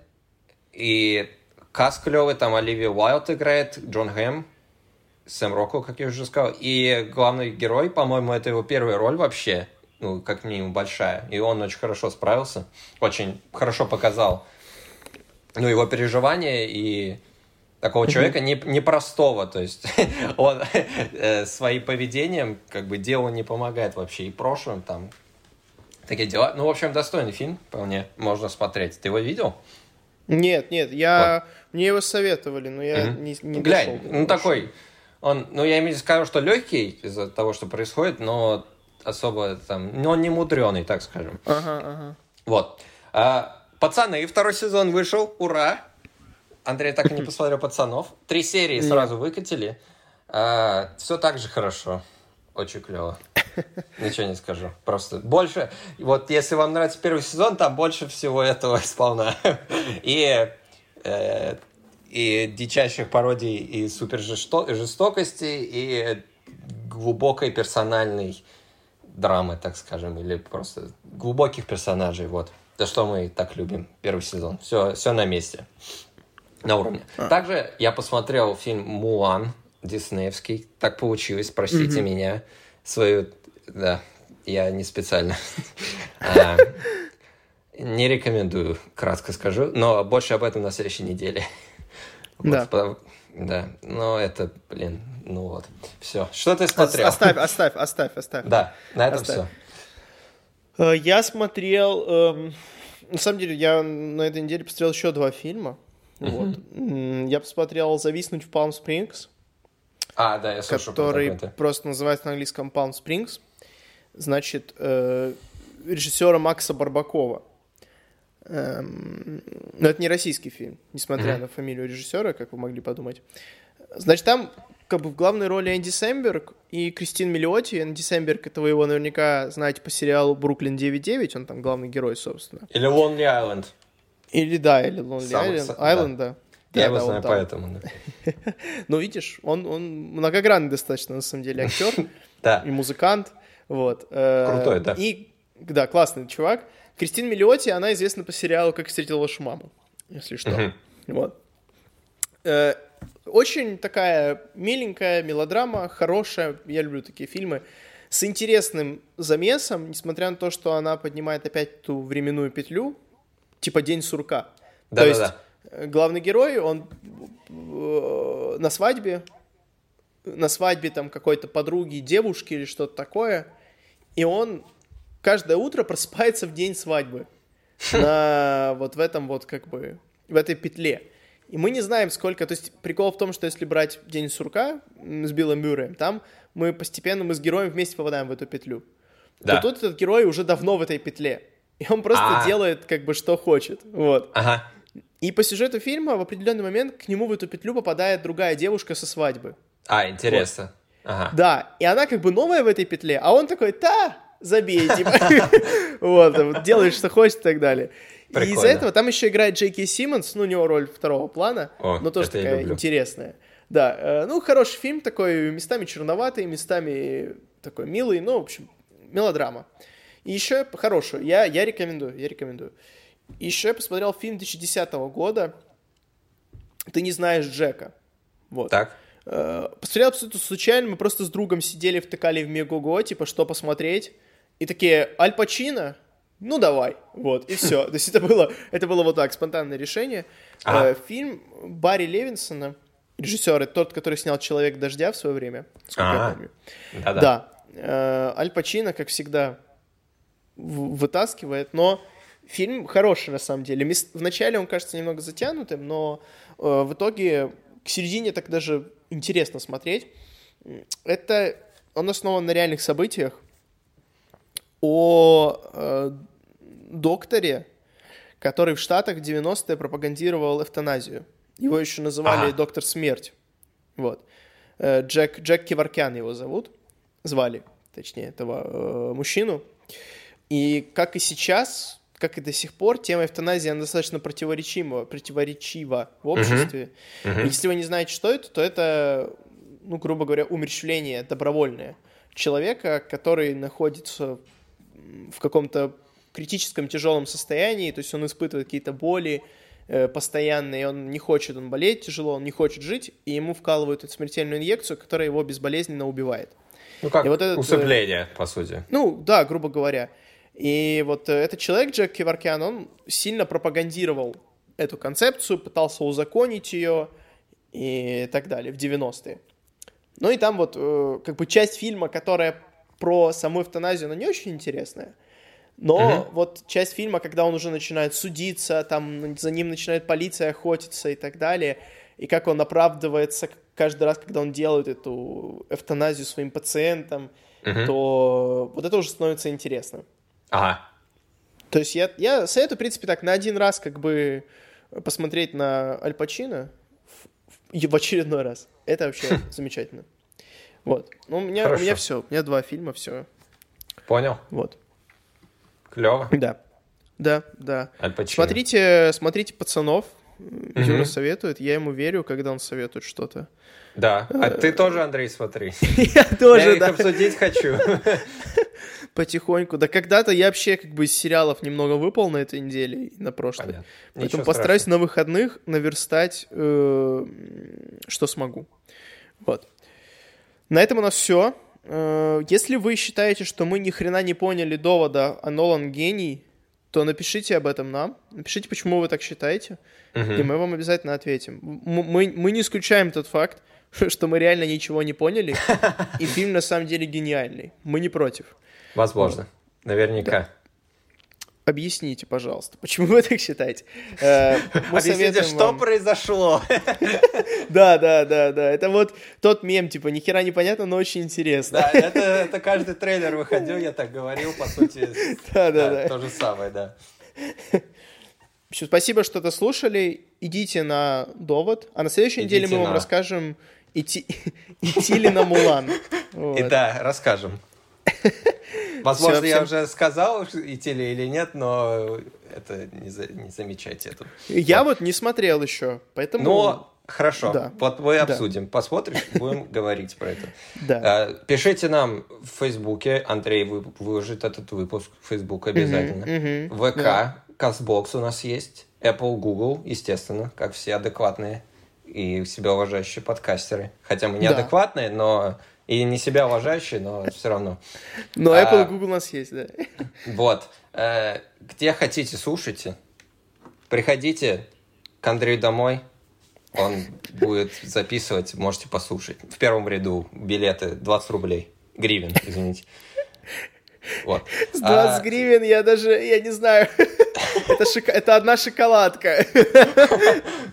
И каст клевый, там Оливия Уайлд играет, Джон Хэм, Сэм Роквелл, как я уже сказал. И главный герой, по-моему, это его первая роль вообще, ну, как минимум большая. И он очень хорошо справился, очень хорошо показал, ну, его переживания и такого человека не, непростого, то есть *laughs* он э, своим поведением как бы делу не помогает вообще и прошлым там такие дела. Ну, в общем, достойный фильм, вполне можно смотреть. Ты его видел? Нет, нет, я... Мне его советовали, но я Мгм. не, не Глянь, дошел до ну такой, он, ну я имею в виду, скажу, что легкий из-за того, что происходит, но особо там, ну он не мудреный, так скажем. Ага, ага. Вот. А, Пацаны, второй сезон вышел, ура! Андрей так и не *laughs* посмотрел пацанов. Три серии сразу выкатили. все так же хорошо. Очень клево. *laughs* Ничего не скажу. Просто больше... Вот если вам нравится первый сезон, там больше всего этого сполна. *laughs* И, э, и дичайших пародий, и супер жестокости, и глубокой персональной драмы, так скажем, или просто глубоких персонажей, вот. За что мы так любим первый сезон. Все, все на месте. На уровне. Также я посмотрел фильм «Мулан» диснеевский. Так получилось, простите меня. Свою... Да, я не специально. *laughs* А, Не рекомендую, кратко скажу, но больше об этом на следующей неделе. Да. Да, но это, блин, ну вот. Все. Что ты смотрел? Оставь, оставь, оставь, оставь. Да, на этом Оставь. все. Э, Я смотрел... эм, на самом деле, я на этой неделе посмотрел еще два фильма. Вот. М, Я посмотрел «Зависнуть в Палм Спрингс», А, да, я слышал который просто называется на английском Springs. Значит, э, режиссера Макса Барбакова. Эм, но это не российский фильм, несмотря mm-hmm. на фамилию режиссера, как вы могли подумать. Значит, там как бы в главной роли Энди Сэмберг и Кристин Миллиоти. Энди Сэмберг, это вы его наверняка знаете по сериалу «Бруклин 9.9», он там главный герой, собственно. Или «Лонли Айленд». Или, да, или «Лонли Айленд», да. Я его знаю поэтому. *laughs* ну, видишь, он, он многогранный достаточно, на самом деле, актер *laughs* да. и музыкант. Вот. Э, Крутой, да. И, да, классный чувак. Кристин Миллиоти, она известна по сериалу «Как встретил вашу маму», если что. Вот. Э, очень такая миленькая мелодрама, хорошая, я люблю такие фильмы, с интересным замесом, несмотря на то, что она поднимает опять ту временную петлю, типа День сурка. Да, то да, есть да. Э, главный герой, он э, на свадьбе, на свадьбе там какой-то подруги, девушки или что-то такое, и он каждое утро просыпается в день свадьбы на вот в этом вот как бы в этой петле. И мы не знаем, сколько... То есть прикол в том, что если брать День сурка с Биллом Мюрреем, там мы постепенно, мы с героем вместе попадаем в эту петлю. Да. То тут этот герой уже давно в этой петле. И он просто А-а-а. делает как бы что хочет. Вот. Ага. И по сюжету фильма в определенный момент к нему в эту петлю попадает другая девушка со свадьбы. А, интересно. Вот. Ага. Да, и она как бы новая в этой петле, а он такой, да, забей, типа. *laughs* Вот, делаешь, что хочешь и так далее. Прикольно. И из-за этого там еще играет Джейки Симмонс, ну, у него роль второго плана, О, но тоже такая интересная. Да, э, ну, хороший фильм такой, местами черноватый, местами такой милый, ну, в общем, мелодрама. И еще хорошую, я, я рекомендую, я рекомендую. Еще я посмотрел фильм 2010 года «Ты не знаешь Джека». Вот. Так. Э, посмотрел абсолютно случайно, мы просто с другом сидели, втыкали в Мегого, типа, что посмотреть. И такие, Аль Пачино? ну давай, вот, и все. То есть это было, это было вот так, спонтанное решение. Э, фильм Барри Левинсона, режиссер, тот, который снял «Человек дождя» в свое время, сколько я помню. Да-да. Да. Э, Аль Пачино, как всегда, вытаскивает, но фильм хороший на самом деле. Вначале он кажется немного затянутым, но э, в итоге к середине так даже интересно смотреть. Это он основан на реальных событиях о э, докторе, который в Штатах в 90-е пропагандировал эвтаназию. Его еще называли ага. доктор смерть. Вот. Э, Джек, Джек Киваркян его зовут, звали, точнее, этого э, мужчину. И как и сейчас, как и до сих пор, тема эвтаназии, она достаточно противоречива, противоречива в обществе. Uh-huh. Uh-huh. Если вы не знаете, что это, то это, ну, грубо говоря, умерщвление добровольное человека, который находится в каком-то критическом тяжелом состоянии, то есть он испытывает какие-то боли э, постоянные, он не хочет, он болеет тяжело, он не хочет жить, и ему вкалывают эту смертельную инъекцию, которая его безболезненно убивает. Ну как и вот этот, усыпление, э, по сути. Ну да, грубо говоря. И вот э, этот человек, Джек Киваркян, он сильно пропагандировал эту концепцию, пытался узаконить ее и так далее в 90-е. Ну и там вот э, как бы часть фильма, которая про саму эвтаназию, она не очень интересная. Но uh-huh. вот часть фильма, когда он уже начинает судиться, там за ним начинает полиция охотиться и так далее, и как он оправдывается каждый раз, когда он делает эту эвтаназию своим пациентам, uh-huh. то вот это уже становится интересно. Ага. То есть я, я советую, в принципе, так на один раз как бы посмотреть на Аль Пачино в, в очередной раз. Это вообще *laughs* замечательно. Вот. Ну, у меня, у меня все. У меня два фильма, все. Понял. Вот. Клево. Да. Да, да. Аль Смотрите, смотрите пацанов. Угу. Юра советует, я ему верю, когда он советует что-то. Да. А ты э, тоже, Андрей, смотри. *laughs* Я тоже, Я их обсудить хочу. *laughs* Потихоньку. Да когда-то я вообще как бы из сериалов немного выпал на этой неделе, на прошлой. Понятно. Поэтому постараюсь на выходных наверстать, э, что смогу. Вот. На этом у нас все. Э, если вы считаете, что мы ни хрена не поняли довода, а Нолан гений, то напишите об этом нам. Напишите, почему вы так считаете, uh-huh. и мы вам обязательно ответим. Мы, мы не исключаем тот факт, *laughs* что мы реально ничего не поняли, *laughs* и фильм на самом деле гениальный. Мы не против. Возможно. Наверняка. Да. Объясните, пожалуйста, почему вы так считаете? Э, мы Объясните, что вам... произошло? *laughs* Да, да, да, да. Это вот тот мем, типа, ни хера непонятно, но очень интересно. Да, это, это каждый трейлер выходил, я так говорил, по сути. *laughs* Да, да, да. То же самое, да. Все, спасибо, что дослушали. Идите на довод. А на следующей Идите неделе мы вам на- расскажем, идти, *laughs* идти ли на Мулан. И да, расскажем. Возможно, я всем- уже сказал, идти ли или нет, но это не, за- не замечайте это. Я вот не смотрел еще, поэтому... Но хорошо, Да. вот мы Да. обсудим. Посмотришь, будем *laughs* говорить про это. Да. Э, Пишите нам в Фейсбуке, Андрей вы- выложит этот выпуск в Фейсбук обязательно. ВК, да. Кастбокс у нас есть, Apple, Google, естественно, как все адекватные и себя уважающие подкастеры. Хотя мы не Да. адекватные, но и не себя уважающие, но все равно. Но а- Apple и Google у нас есть, да. Вот. Э, Где хотите, слушайте. Приходите к Андрею домой. Он будет записывать, можете послушать. В первом ряду билеты 20 рублей. Гривен, извините. Вот. С 20 А, гривен я даже, я не знаю, *laughs* это, шока- это одна шоколадка. *laughs*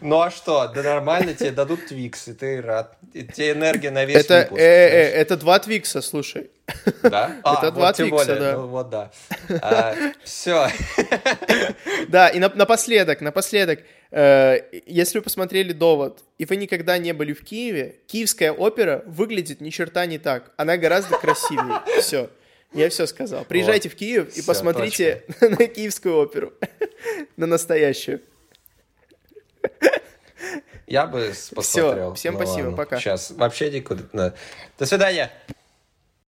Ну а что, да нормально, тебе дадут твикс, и ты рад. И тебе энергия на весь Это, э, выпуск. э, знаешь. это два твикса, слушай. Да? *laughs* А, это вот два тем твикса, более, да. ну вот да. все. Да, и на- напоследок, напоследок, э, если вы посмотрели «Довод», и вы никогда не были в Киеве, киевская опера выглядит ни черта не так. Она гораздо красивее. Все. Я все сказал. Приезжайте в Киев и Всё, посмотрите *laughs* на киевскую оперу. *laughs* На настоящую. Я бы посмотрел. всем Ну спасибо, ладно. пока. Сейчас вообще никуда. да. До свидания.